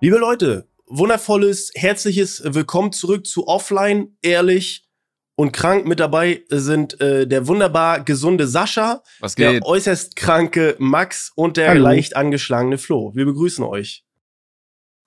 Liebe Leute, wundervolles, herzliches Willkommen zurück zu Offline, ehrlich und krank. Mit dabei sind äh, der wunderbar gesunde Sascha, Was geht? der äußerst kranke Max und der Hallo. leicht angeschlagene Flo. Wir begrüßen euch.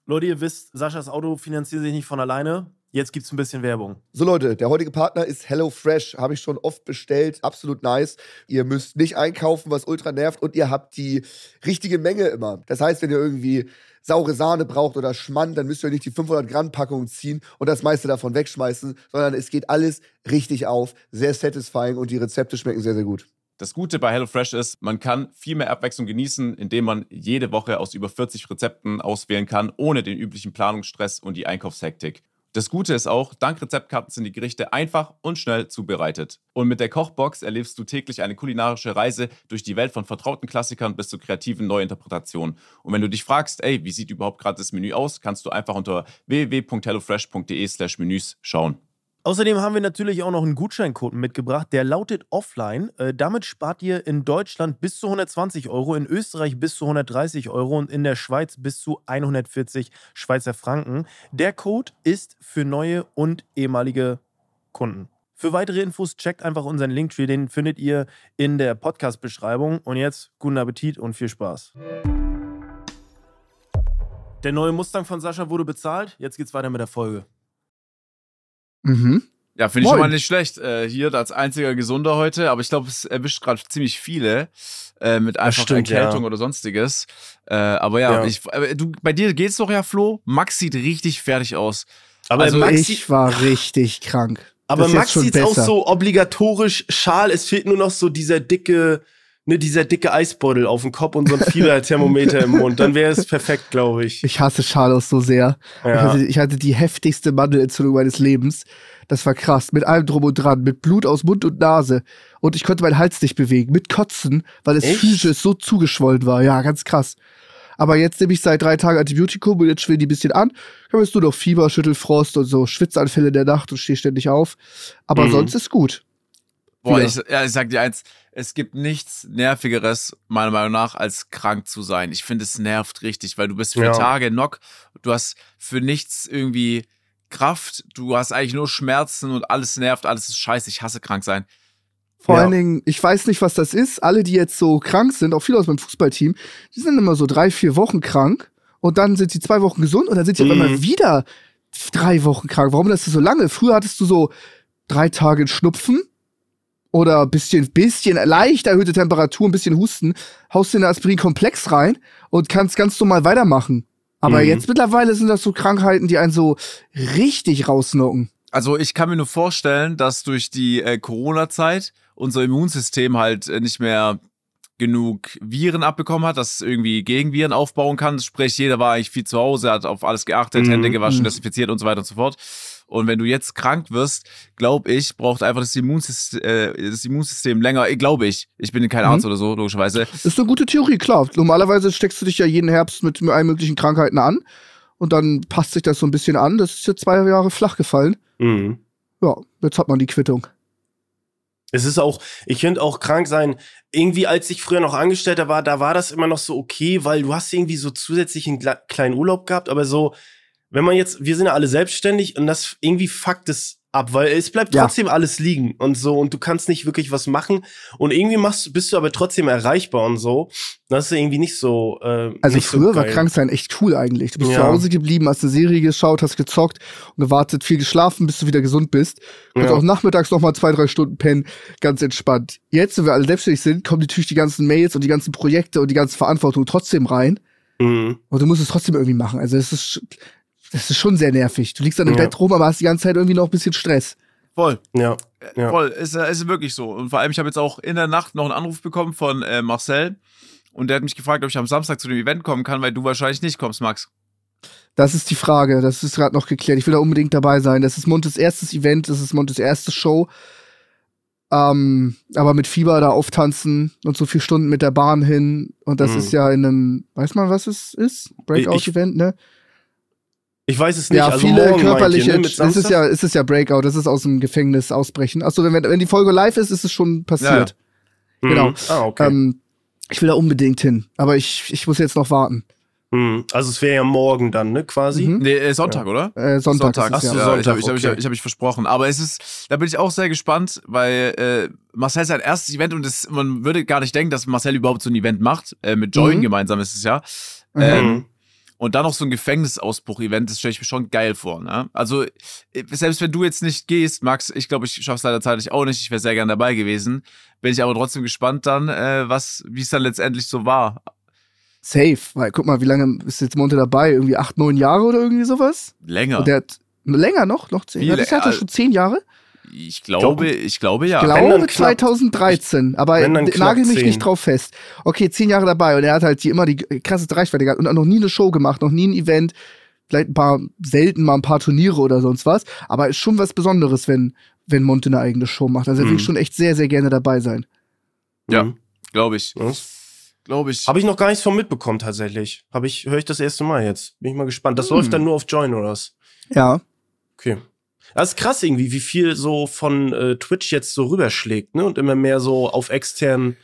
Leute, ihr wisst, Saschas Auto finanziert sich nicht von alleine. Jetzt gibt's ein bisschen Werbung. So Leute, der heutige Partner ist HelloFresh. Habe ich schon oft bestellt. Absolut nice. Ihr müsst nicht einkaufen, was ultra nervt. Und ihr habt die richtige Menge immer. Das heißt, wenn ihr irgendwie saure Sahne braucht oder Schmand, dann müsst ihr nicht die 500 Gramm Packung ziehen und das meiste davon wegschmeißen, sondern es geht alles richtig auf. Sehr satisfying und die Rezepte schmecken sehr, sehr gut. Das Gute bei HelloFresh ist, man kann viel mehr Abwechslung genießen, indem man jede Woche aus über 40 Rezepten auswählen kann, ohne den üblichen Planungsstress und die Einkaufshektik. Das Gute ist auch, dank Rezeptkarten sind die Gerichte einfach und schnell zubereitet. Und mit der Kochbox erlebst du täglich eine kulinarische Reise durch die Welt von vertrauten Klassikern bis zu kreativen Neuinterpretationen. Und wenn du dich fragst, ey, wie sieht überhaupt gerade das Menü aus, kannst du einfach unter www.hellofresh.de/menüs schauen. Außerdem haben wir natürlich auch noch einen Gutscheincode mitgebracht, der lautet Offline. Äh, damit spart ihr in Deutschland bis zu 120 Euro, in Österreich bis zu 130 Euro und in der Schweiz bis zu 140 Schweizer Franken. Der Code ist für neue und ehemalige Kunden. Für weitere Infos checkt einfach unseren Linktree, den findet ihr in der Podcast-Beschreibung. Und jetzt guten Appetit und viel Spaß. Der neue Mustang von Sascha wurde bezahlt. Jetzt geht's weiter mit der Folge. Mhm. Ja, finde ich schon mal nicht schlecht. Äh, hier als einziger Gesunder heute, aber ich glaube, es erwischt gerade ziemlich viele äh, mit einfach stimmt, Erkältung ja. oder sonstiges. Äh, aber ja, Ja. Ich, aber du, bei dir geht's doch ja, Flo. Max sieht richtig fertig aus. Aber Also Max ich war richtig krank. Aber Max sieht auch so obligatorisch schal. Es fehlt nur noch so dieser dicke, ne, dieser dicke Eisbeutel auf dem Kopf und so ein Fieberthermometer im Mund. Dann wäre es perfekt, glaube ich. Ich hasse Charlos so sehr. Ich, Ja. hatte, ich hatte die heftigste Mandelentzündung meines Lebens. Das war krass. Mit allem drum und dran. Mit Blut aus Mund und Nase. Und ich konnte meinen Hals nicht bewegen. Mit Kotzen, weil es physisch so zugeschwollen war. Ja, ganz krass. Aber jetzt nehme ich seit drei Tagen Antibiotikum und jetzt schwillen die ein bisschen an. Ich habe jetzt nur noch Fieber, Schüttelfrost und so Schwitzanfälle in der Nacht und stehe ständig auf. Aber Mhm. sonst ist gut. Boah, ich, ja, ich sag dir eins, es gibt nichts Nervigeres, meiner Meinung nach, als krank zu sein. Ich finde, es nervt richtig, weil du bist für Ja. Tage knock, du hast für nichts irgendwie Kraft, du hast eigentlich nur Schmerzen und alles nervt, alles ist scheiße. Ich hasse krank sein. Vor Ja. allen Dingen, ich weiß nicht, was das ist. Alle, die jetzt so krank sind, auch viele aus meinem Fußballteam, die sind immer so drei, vier Wochen krank und dann sind sie zwei Wochen gesund und dann sind sie Mhm. einmal wieder drei Wochen krank. Warum das so lange? Früher hattest du so drei Tage Schnupfen oder bisschen, bisschen leicht erhöhte Temperatur, ein bisschen Husten, haust dir eine Aspirin-Komplex rein und kannst ganz normal weitermachen. Aber Mhm. jetzt mittlerweile sind das so Krankheiten, die einen so richtig rausnocken. Also ich kann mir nur vorstellen, dass durch die äh, Corona-Zeit unser Immunsystem halt äh, nicht mehr genug Viren abbekommen hat, dass es irgendwie Gegenviren aufbauen kann. Sprich, jeder war eigentlich viel zu Hause, hat auf alles geachtet, Mhm. Hände gewaschen, Mhm. desinfiziert und so weiter und so fort. Und wenn du jetzt krank wirst, glaube ich, braucht einfach das Immunsystem, äh, das Immunsystem länger. Glaube ich. Ich bin kein Mhm. Arzt oder so, logischerweise. Das ist eine gute Theorie, klar. Normalerweise steckst du dich ja jeden Herbst mit allen möglichen Krankheiten an und dann passt sich das so ein bisschen an. Das ist jetzt zwei Jahre flach gefallen. Mhm. Ja, jetzt hat man die Quittung. Es ist auch, ich finde auch krank sein, irgendwie als ich früher noch Angestellter war, da war das immer noch so okay, weil du hast irgendwie so zusätzlich einen kle- kleinen Urlaub gehabt, aber so, wenn man jetzt, wir sind ja alle selbstständig und das irgendwie fuckt es ab, weil es bleibt Ja. trotzdem alles liegen und so und du kannst nicht wirklich was machen und irgendwie machst, bist du aber trotzdem erreichbar und so. Das ist irgendwie nicht so. Äh, Also nicht früher so war geil. krank sein echt cool eigentlich. Du bist Ja. zu Hause geblieben, hast eine Serie geschaut, hast gezockt und gewartet, viel geschlafen, bis du wieder gesund bist. Und Ja. auch nachmittags noch mal zwei, drei Stunden pennen, ganz entspannt. Jetzt, wenn wir alle selbstständig sind, kommen natürlich die ganzen Mails und die ganzen Projekte und die ganze Verantwortung trotzdem rein. Mhm. Und du musst es trotzdem irgendwie machen. Also es ist, das ist schon sehr nervig. Du liegst dann im Ja. Bett rum, aber hast die ganze Zeit irgendwie noch ein bisschen Stress. Voll. Ja. Ja. Voll, ist, äh, ist wirklich so. Und vor allem, ich habe jetzt auch in der Nacht noch einen Anruf bekommen von äh, Marcel. Und der hat mich gefragt, ob ich am Samstag zu dem Event kommen kann, weil du wahrscheinlich nicht kommst, Max. Das ist die Frage. Das ist gerade noch geklärt. Ich will da unbedingt dabei sein. Das ist Montes erstes Event. Das ist Montes erste Show. Ähm, aber mit Fieber da auftanzen und so vier Stunden mit der Bahn hin. Und das Mhm. ist ja in einem, weiß man, was es ist? Breakout-Event, ne? Ich weiß es nicht. Ja, also viele körperliche. Ihr, ne? Es ist ja, es ist ja Breakout. Das ist aus dem Gefängnis ausbrechen. Achso, wenn, wenn die Folge live ist, ist es schon passiert. Mhm. genau. Ah, okay. Ähm, ich will da unbedingt hin. Aber ich, ich muss jetzt noch warten. Hm. Also es wäre ja morgen dann, ne, quasi. Mhm. Nee, äh, Sonntag, oder? Äh, Sonntag. Sonntag. ist es, Ach so, ja. ja, ich Sonntag, habe ich hab, ich hab, okay. ich hab mich versprochen. Aber es ist, da bin ich auch sehr gespannt, weil äh, Marcel sein erstes Event und das, man würde gar nicht denken, dass Marcel überhaupt so ein Event macht. Äh, mit Join Mhm. gemeinsam ist es ja. Mhm. Ähm, und dann noch so ein Gefängnisausbruch-Event, das stelle ich mir schon geil vor. Ne? Also, äh, selbst wenn du jetzt nicht gehst, Max, ich glaube, ich schaffe es leider zeitlich auch nicht, ich wäre sehr gern dabei gewesen. Bin ich aber trotzdem gespannt dann, äh, was, wie es dann letztendlich so war. Safe. Weil, guck mal, wie lange ist jetzt Monte dabei? Irgendwie acht, neun Jahre oder irgendwie sowas? Länger. Und der hat länger noch, noch zehn. Viel, Ja, das hat er schon zehn Jahre. Ich glaube, ich glaube ja. Ich glaube dann knapp. 2013, aber nagel mich zehn. nicht drauf fest. Okay, zehn Jahre dabei und er hat halt die immer die krasseste Reichweite gehabt und auch noch nie eine Show gemacht, noch nie ein Event, vielleicht ein paar, selten mal ein paar Turniere oder sonst was, aber ist schon was Besonderes, wenn, wenn Monte eine eigene Show macht. Also er will Mhm. schon echt sehr, sehr gerne dabei sein. Ja. Mhm. Glaube ich. Ja. Glaube ich. Habe ich noch gar nichts von mitbekommen tatsächlich. Habe ich, höre ich das erste Mal jetzt. Bin ich mal gespannt. Das Hm. läuft dann nur auf Join oder was? Ja. Okay. Das ist krass irgendwie, wie viel so von äh, Twitch jetzt so rüberschlägt, ne? Und immer mehr so auf externen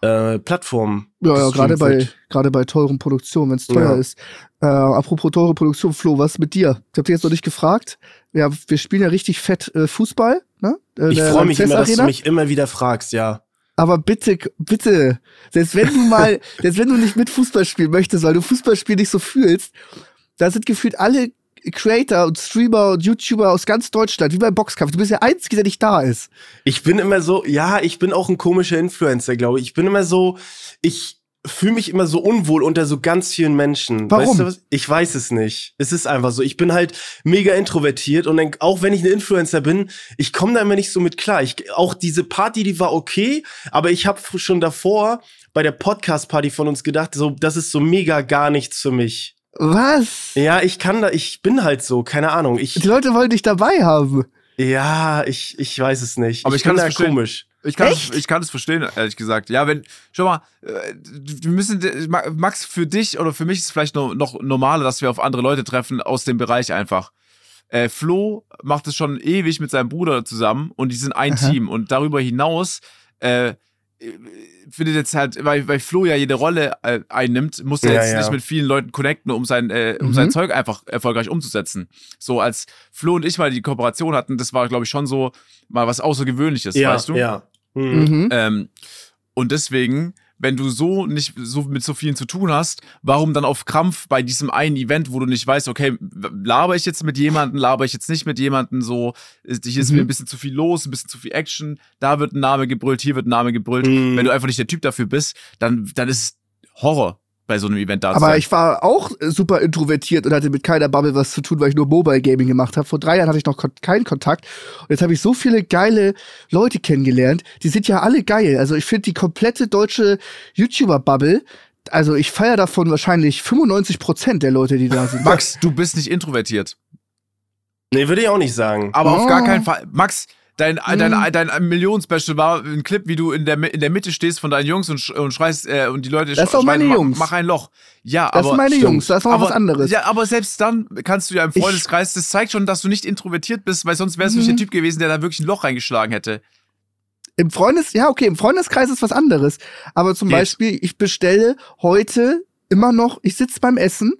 äh, Plattformen. Ja, ja, gerade bei, gerade bei teuren Produktionen, wenn es teuer Ja. ist. Äh, apropos teure Produktion, Flo, was mit dir? Ich hab dich jetzt noch nicht gefragt. Ja, wir spielen ja richtig fett äh, Fußball, ne? Äh, Ich freue mich immer, dass du mich immer wieder fragst, ja. Aber bitte, bitte, selbst wenn du mal, selbst wenn du nicht mit Fußball spielen möchtest, weil du Fußballspiel nicht so fühlst, da sind gefühlt alle Creator und Streamer und YouTuber aus ganz Deutschland, wie beim Boxkampf. Du bist der Einzige, der nicht da ist. Ich bin immer so, ja, ich bin auch ein komischer Influencer, glaube ich. Ich bin immer so, ich fühle mich immer so unwohl unter so ganz vielen Menschen. Warum? Weißt du was? Ich weiß es nicht. Es ist einfach so. Ich bin halt mega introvertiert und dann, auch wenn ich ein Influencer bin, ich komme da immer nicht so mit klar. Ich, auch diese Party, die war okay, aber ich habe schon davor bei der Podcast-Party von uns gedacht, so, das ist so mega gar nichts für mich. Was? Ja, ich kann da, ich bin halt so, keine Ahnung. Ich, Die Leute wollen dich dabei haben. ja, ich, ich weiß es nicht. Aber ich kann bin das da verstehen. komisch. Ich kann, es, Echt? ich kann es verstehen, ehrlich gesagt. Ja, wenn, schau mal, äh, wir müssen, Ma- Max, für dich oder für mich ist es vielleicht noch, noch normaler, dass wir auf andere Leute treffen aus dem Bereich einfach. Äh, Flo macht es schon ewig mit seinem Bruder zusammen und die sind ein Aha. Team. Und darüber hinaus äh, findet jetzt halt, weil, weil Flo ja jede Rolle äh, einnimmt, muss er Ja, jetzt ja. nicht mit vielen Leuten connecten, um sein, äh, um Mhm. sein Zeug einfach erfolgreich umzusetzen. So als Flo und ich mal die Kooperation hatten, das war, glaube ich, schon so mal was Außergewöhnliches, Ja, weißt du? ja. Mhm. Mhm. Ähm, und deswegen, wenn du so nicht so mit so vielen zu tun hast, warum dann auf Krampf bei diesem einen Event, wo du nicht weißt, okay, laber ich jetzt mit jemandem, laber ich jetzt nicht mit jemandem, so, ist, hier ist Mhm. mir ein bisschen zu viel los, ein bisschen zu viel Action, da wird ein Name gebrüllt, hier wird ein Name gebrüllt. Mhm. Wenn du einfach nicht der Typ dafür bist, dann, dann ist es Horror bei so einem Event da zu Aber ich war auch super introvertiert und hatte mit keiner Bubble was zu tun, weil ich nur Mobile Gaming gemacht habe. Vor drei Jahren hatte ich noch kon keinen Kontakt. Und jetzt habe ich so viele geile Leute kennengelernt. Die sind ja alle geil. Also ich finde die komplette deutsche YouTuber-Bubble, also ich feiere davon wahrscheinlich 95 Prozent der Leute, die da sind. Max, du bist nicht introvertiert. Nee, würde ich auch nicht sagen. Aber auf Oh. gar keinen Fall. Max, dein, Hm. dein, dein Millionen-Special war ein Clip, wie du in der, in der Mitte stehst von deinen Jungs und, sch und schreist äh, und die Leute Das sch- sind auch meine schreien, Jungs. Mach, mach ein Loch. Ja, das aber. sind meine stimmt. Jungs, das ist aber, was anderes. Ja, aber selbst dann kannst du ja im Freundeskreis, das zeigt schon, dass du nicht introvertiert bist, weil sonst wärst du nicht Mhm. der Typ gewesen, der da wirklich ein Loch reingeschlagen hätte. Im Freundes, ja, okay, im Freundeskreis ist was anderes. Aber zum Geht. Beispiel, ich bestelle heute immer noch, ich sitze beim Essen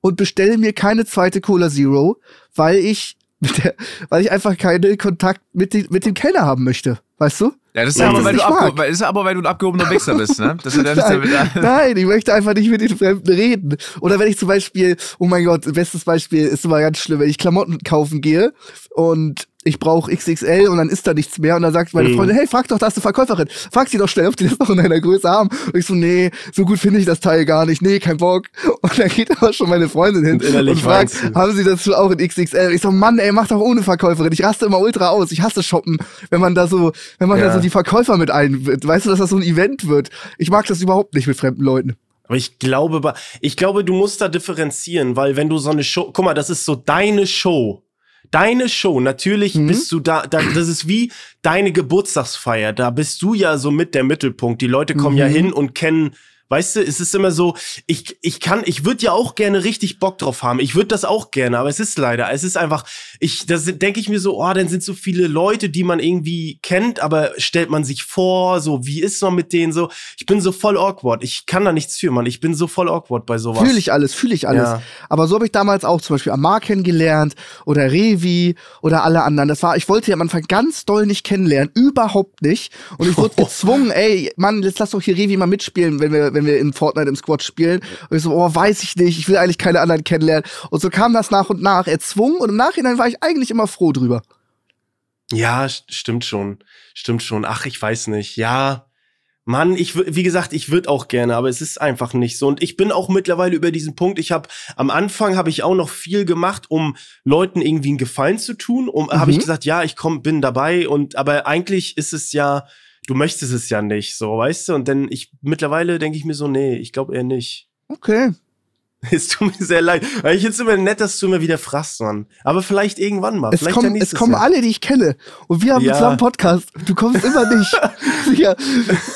und bestelle mir keine zweite Cola Zero, weil ich, der, weil ich einfach keinen Kontakt mit, den, mit dem Kellner haben möchte. Weißt du? Ja, das ist, Ja, aber, weil du nicht abge mag. weil, ist aber, weil du ein abgehobener Wichser bist, ne? Das hat ja Nein, damit. nein, ich möchte einfach nicht mit den Fremden reden. Oder wenn ich zum Beispiel, oh mein Gott, bestes Beispiel ist immer ganz schlimm, wenn ich Klamotten kaufen gehe und ich brauche XXL und dann ist da nichts mehr und dann sagt meine Mhm. Freundin, hey, frag doch, da ist eine Verkäuferin. Frag sie doch schnell, ob die das noch in einer Größe haben. Und ich so, nee, so gut finde ich das Teil gar nicht. Nee, kein Bock. Und dann geht aber schon meine Freundin hin Und und fragt, haben sie das auch in XXL? Ich so, Mann, ey, mach doch ohne Verkäuferin. Ich raste immer ultra aus. Ich hasse shoppen, wenn man da so, wenn man da Ja. so die Verkäufer mit ein, weißt du, dass das so ein Event wird. Ich mag das überhaupt nicht mit fremden Leuten. Aber ich glaube, ich glaube, du musst da differenzieren, weil wenn du so eine Show, guck mal, das ist so deine Show. Deine Show, natürlich Mhm. bist du da, da, das ist wie deine Geburtstagsfeier. Da bist du ja so mit der Mittelpunkt. Die Leute kommen ja Mhm. hin und kennen, Weißt du, es ist immer so, ich, ich kann, ich würde ja auch gerne richtig Bock drauf haben. Ich würde das auch gerne, aber es ist leider, es ist einfach, ich, da denke ich mir so, oh, dann sind so viele Leute, die man irgendwie kennt, aber stellt man sich vor, so, wie ist man mit denen so? Ich bin so voll awkward. Ich kann da nichts für, Mann. Ich bin so voll awkward bei sowas. Fühle ich alles, fühle ich alles. Ja. Aber so habe ich damals auch zum Beispiel Amar kennengelernt oder Revi oder alle anderen. Das war, ich wollte ja am Anfang ganz doll nicht kennenlernen, überhaupt nicht. Und ich wurde gezwungen, ey, Mann, jetzt lass doch hier Revi mal mitspielen, wenn wir, wenn wir in Fortnite im Squad spielen. Und ich so, oh, weiß ich nicht, ich will eigentlich keine anderen kennenlernen. Und so kam das nach und nach erzwungen und im Nachhinein war ich eigentlich immer froh drüber. Ja, st- stimmt schon. Stimmt schon. Ach, ich weiß nicht. Ja. Mann, ich wie gesagt, ich würde auch gerne, aber es ist einfach nicht so. Und ich bin auch mittlerweile über diesen Punkt. Ich habe am Anfang habe ich auch noch viel gemacht, um Leuten irgendwie einen Gefallen zu tun. Um habe ich Mhm. gesagt, ja, ich komm, bin dabei. Und aber eigentlich ist es ja, du möchtest es ja nicht, so, weißt du. Und dann ich mittlerweile denke ich mir so, nee, ich glaube eher nicht. Okay. Es tut mir sehr leid. Weil ich jetzt immer nett, dass du immer wieder fragst, Mann. Aber vielleicht irgendwann mal. Es kommen, es kommen Jahr. alle, die ich kenne. Und wir haben Ja. zusammen einen Podcast. Du kommst immer nicht. ja.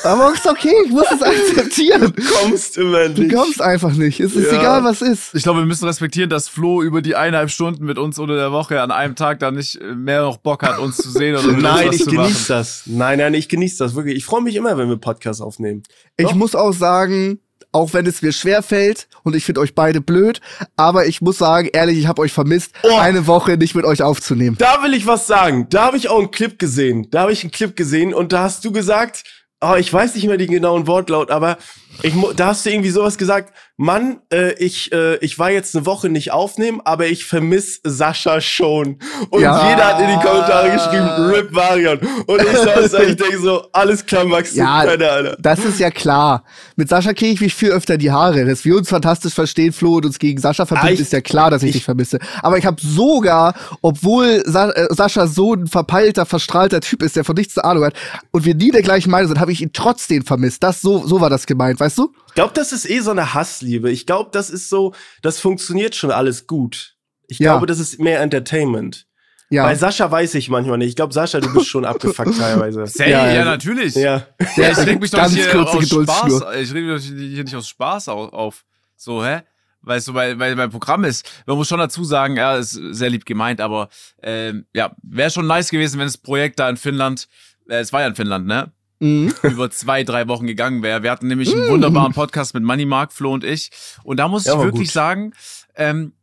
Aber ist okay, ich muss es akzeptieren. Du kommst immer Du nicht. kommst einfach nicht. Es ist Ja. egal, was ist. Ich glaube, wir müssen respektieren, dass Flo über die eineinhalb Stunden mit uns unter der Woche an einem Tag dann nicht äh, mehr noch Bock hat, uns zu sehen oder Nein, ich genieße das. Nein, nein, ich genieße das wirklich. Ich freue mich immer, wenn wir Podcasts aufnehmen. Ich Doch. muss auch sagen, auch wenn es mir schwer fällt und ich finde euch beide blöd, aber ich muss sagen, ehrlich, ich habe euch vermisst, Oh. eine Woche nicht mit euch aufzunehmen. Da will ich was sagen. Da habe ich auch einen Clip gesehen. Da habe ich einen Clip gesehen und da hast du gesagt, oh, ich weiß nicht mehr den genauen Wortlaut, aber ich, da hast du irgendwie sowas gesagt, Mann, äh, ich, äh, ich war jetzt eine Woche nicht aufnehmen, aber ich vermiss Sascha schon. Und Ja. jeder hat in die Kommentare geschrieben, RIP Marion. Und ich saß da, ich denke so, alles klar, Max, Ja, Penner, Alter. das ist ja klar. Mit Sascha kriege ich mich viel öfter die Haare. Dass wir uns fantastisch verstehen, Flo, und uns gegen Sascha verbindet, Ah, ist ja klar, dass ich, ich- dich vermisse. Aber ich habe sogar, obwohl Sa äh, Sascha so ein verpeilter, verstrahlter Typ ist, der von nichts eine Ahnung hat, und wir nie der gleichen Meinung sind, habe ich ihn trotzdem vermisst. Das so, so war das gemeint, weißt du? Ich glaube, das ist eh so eine Hassliebe. Ich glaube, das ist so, das funktioniert schon alles gut. Ich Ja. glaube, das ist mehr Entertainment. Ja. Bei Sascha weiß ich manchmal nicht. Ich glaube, Sascha, du bist schon abgefuckt teilweise. Safe, Ja, ja, natürlich. Ja. Ja, ich reg mich doch kurze aus Geduldsschnur. Spaß, ich reg mich doch hier nicht aus Spaß au- auf. So, hä? Weißt du, weil, weil mein Programm ist, man muss schon dazu sagen, ja, ist sehr lieb gemeint, aber ähm, ja, wäre schon nice gewesen, wenn das Projekt da in Finnland, äh, es war ja in Finnland, ne? Mhm. über zwei, drei Wochen gegangen wäre. Wir hatten nämlich einen wunderbaren Podcast mit Money Mark, Flo und ich. Und da muss Ja, ich wirklich gut. sagen, ähm,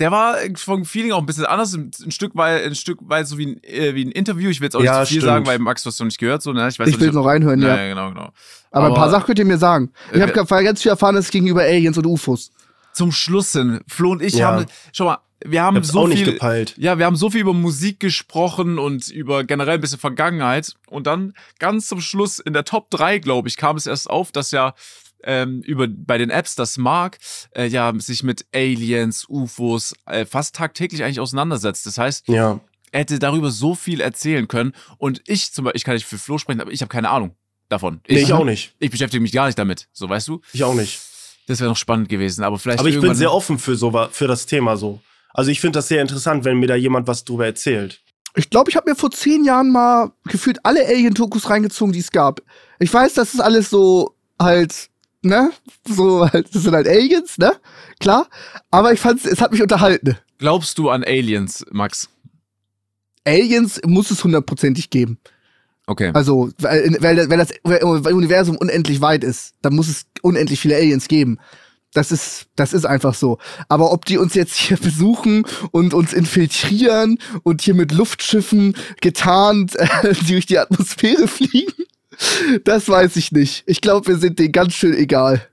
der war vom Feeling auch ein bisschen anders, ein, Stück weit, ein Stück weit so wie ein, äh, wie ein Interview. Ich will jetzt auch Ja, nicht zu viel stimmt. sagen, weil Max, du hast noch nicht gehört, so, ne? Ich weiß Ich will nicht, noch reinhören, ja. ja, genau, genau. Aber, ein paar Aber- Sachen könnt ihr mir sagen. Ich Äh, habe ganz viel erfahren, es gegenüber Aliens und UFOs. Zum Schluss hin, Flo und ich Ja. haben, schau mal, wir haben so auch nicht viel, gepeilt. Ja, wir haben so viel über Musik gesprochen und über generell ein bisschen Vergangenheit. Und dann ganz zum Schluss in der Top 3, glaube ich, kam es erst auf, dass ja ähm, über bei den Apps das Mark äh, ja sich mit Aliens, UFOs äh, fast tagtäglich eigentlich auseinandersetzt. Das heißt, Ja. er hätte darüber so viel erzählen können. Und ich zum Beispiel, ich kann nicht für Flo sprechen, aber ich habe keine Ahnung davon. Nee, ich auch nicht. Ich beschäftige mich gar nicht damit. So, weißt du? Ich auch nicht. Das wäre noch spannend gewesen. Aber vielleicht Aber ich bin sehr offen für so für das Thema so. Also ich finde das sehr interessant, wenn mir da jemand was drüber erzählt. Ich glaube, ich habe mir vor zehn Jahren mal gefühlt alle Alien-Dokus reingezogen, die es gab. Ich weiß, das ist alles so halt, ne? So halt, das sind halt Aliens, ne? Klar. Aber ich fand's, es hat mich unterhalten. Glaubst du an Aliens, Max? Aliens muss es hundertprozentig geben. Okay. Also, weil, weil, weil das Universum unendlich weit ist, dann muss es unendlich viele Aliens geben. Das ist, das ist einfach so. Aber ob die uns jetzt hier besuchen und uns infiltrieren und hier mit Luftschiffen getarnt äh, durch die Atmosphäre fliegen, das weiß ich nicht. Ich glaube, wir sind denen ganz schön egal.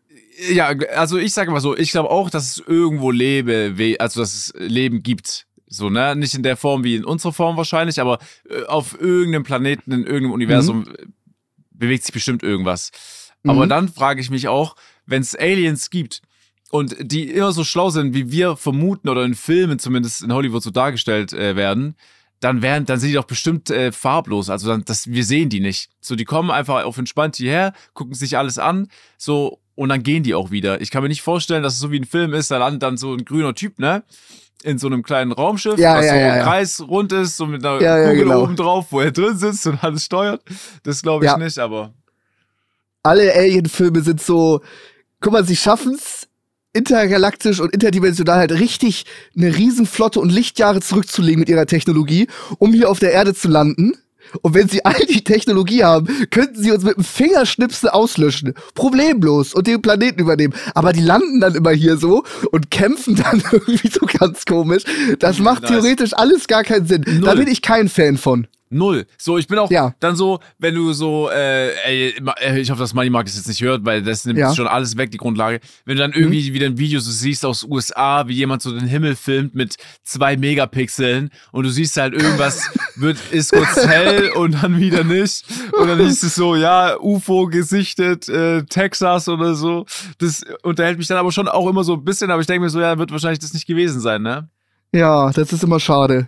Ja, also ich sage mal so, ich glaube auch, dass es irgendwo Lebe, also dass es Leben gibt. So, ne? Nicht in der Form wie in unserer Form wahrscheinlich, aber äh, auf irgendeinem Planeten, in irgendeinem Universum äh, bewegt sich bestimmt irgendwas. Aber Mhm. dann frage ich mich auch, wenn es Aliens gibt und die immer so schlau sind, wie wir vermuten oder in Filmen zumindest in Hollywood so dargestellt äh, werden, dann werden, dann sind die doch bestimmt äh, farblos. Also dann, das, wir sehen die nicht. So, die kommen einfach auf entspannt hierher, gucken sich alles an, so und dann gehen die auch wieder. Ich kann mir nicht vorstellen, dass es so wie ein Film ist, da landet dann so ein grüner Typ, ne? In so einem kleinen Raumschiff, Ja, was ja, so ja, ja. kreisrund ist, so mit einer Ja, Kugel genau. oben drauf, wo er drin sitzt und alles steuert. Das glaube ich nicht, aber alle Alien-Filme sind so, guck mal, sie schaffen's intergalaktisch und interdimensional halt richtig eine Riesenflotte und Lichtjahre zurückzulegen mit ihrer Technologie, um hier auf der Erde zu landen. Und wenn sie all die Technologie haben, könnten sie uns mit einem Fingerschnipsel auslöschen. Problemlos und den Planeten übernehmen. Aber die landen dann immer hier so und kämpfen dann irgendwie so ganz komisch. Das macht Nice. theoretisch alles gar keinen Sinn. Da Null. bin ich kein Fan von. Null. So, ich bin auch Ja. dann so, wenn du so, äh, ey, äh, ich hoffe, dass Money Mark es jetzt nicht hört, weil das nimmt Ja. Mhm. schon alles weg, die Grundlage. Wenn du dann irgendwie wieder ein Video so siehst aus USA, wie jemand so den Himmel filmt mit zwei Megapixeln und du siehst halt irgendwas, wird, ist kurz hell und dann wieder nicht. Und dann hieß es so, ja, UFO gesichtet, äh, Texas oder so. Das unterhält mich dann aber schon auch immer so ein bisschen, aber ich denke mir so, ja, wird wahrscheinlich das nicht gewesen sein, ne? Ja, das ist immer schade.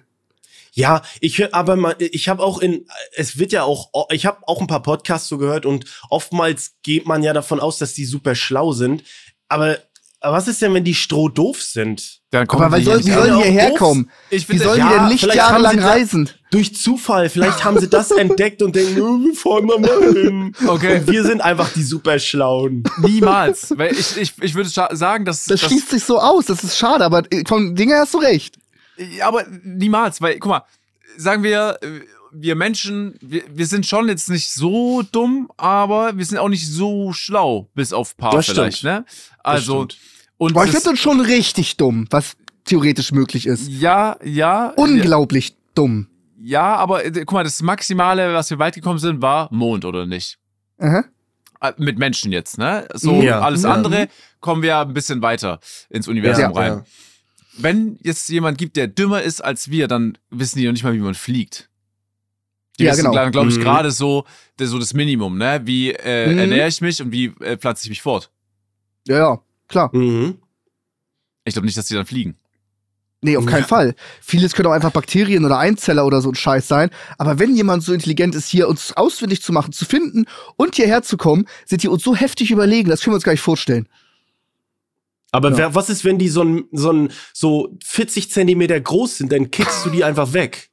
Ja, ich höre, aber mal, ich habe auch in, es wird ja auch, ich habe auch ein paar Podcasts so gehört und oftmals geht man ja davon aus, dass die super schlau sind. Aber, aber was ist denn, wenn die strohdoof sind? Dann kommen Aber die soll, wie sollen die hierher kommen? Ich Wie sollen ja, die denn nicht jahrelang reisen? Durch Zufall, vielleicht haben sie das entdeckt und denken, oh, wir fahren da mal hin. Okay. Und wir sind einfach die super schlauen. Niemals. Weil ich, ich, ich würde sagen, dass. Das dass- schließt sich so aus, das ist schade, aber äh, vom Ding her hast du recht. Ja, aber niemals, weil, guck mal, sagen wir, äh, wir Menschen, wir, wir sind schon jetzt nicht so dumm, aber wir sind auch nicht so schlau, bis auf paar Das vielleicht, stimmt. ne? Also, stimmt. und Boah, ich finde schon richtig dumm, was theoretisch möglich ist. ja, ja, Unglaublich dumm. ja, aber äh, guck mal, das Maximale, was wir weit gekommen sind, war Mond, oder nicht? Aha. Äh, Mit Menschen jetzt, ne? So, Ja. alles Ja. andere kommen wir ein bisschen weiter ins Universum Ja. rein. Wenn jetzt jemand gibt, der dümmer ist als wir, dann wissen die noch nicht mal, wie man fliegt. Die Ja, wissen, genau. glaube ich, Mhm. gerade so, das, so das Minimum, ne? Wie äh, Mhm. ernähre ich mich und wie äh, pflanze ich mich fort? Ja, ja, klar. Mhm. Ich glaube nicht, dass die dann fliegen. Nee, auf keinen Ja. Fall. Vieles können auch einfach Bakterien oder Einzeller oder so ein Scheiß sein. Aber wenn jemand so intelligent ist, hier uns ausfindig zu machen, zu finden und hierher zu kommen, sind die uns so heftig überlegen, das können wir uns gar nicht vorstellen. Aber Ja. wer, was ist, wenn die so, ein, so, ein, so 40 Zentimeter groß sind, dann kickst du die einfach weg.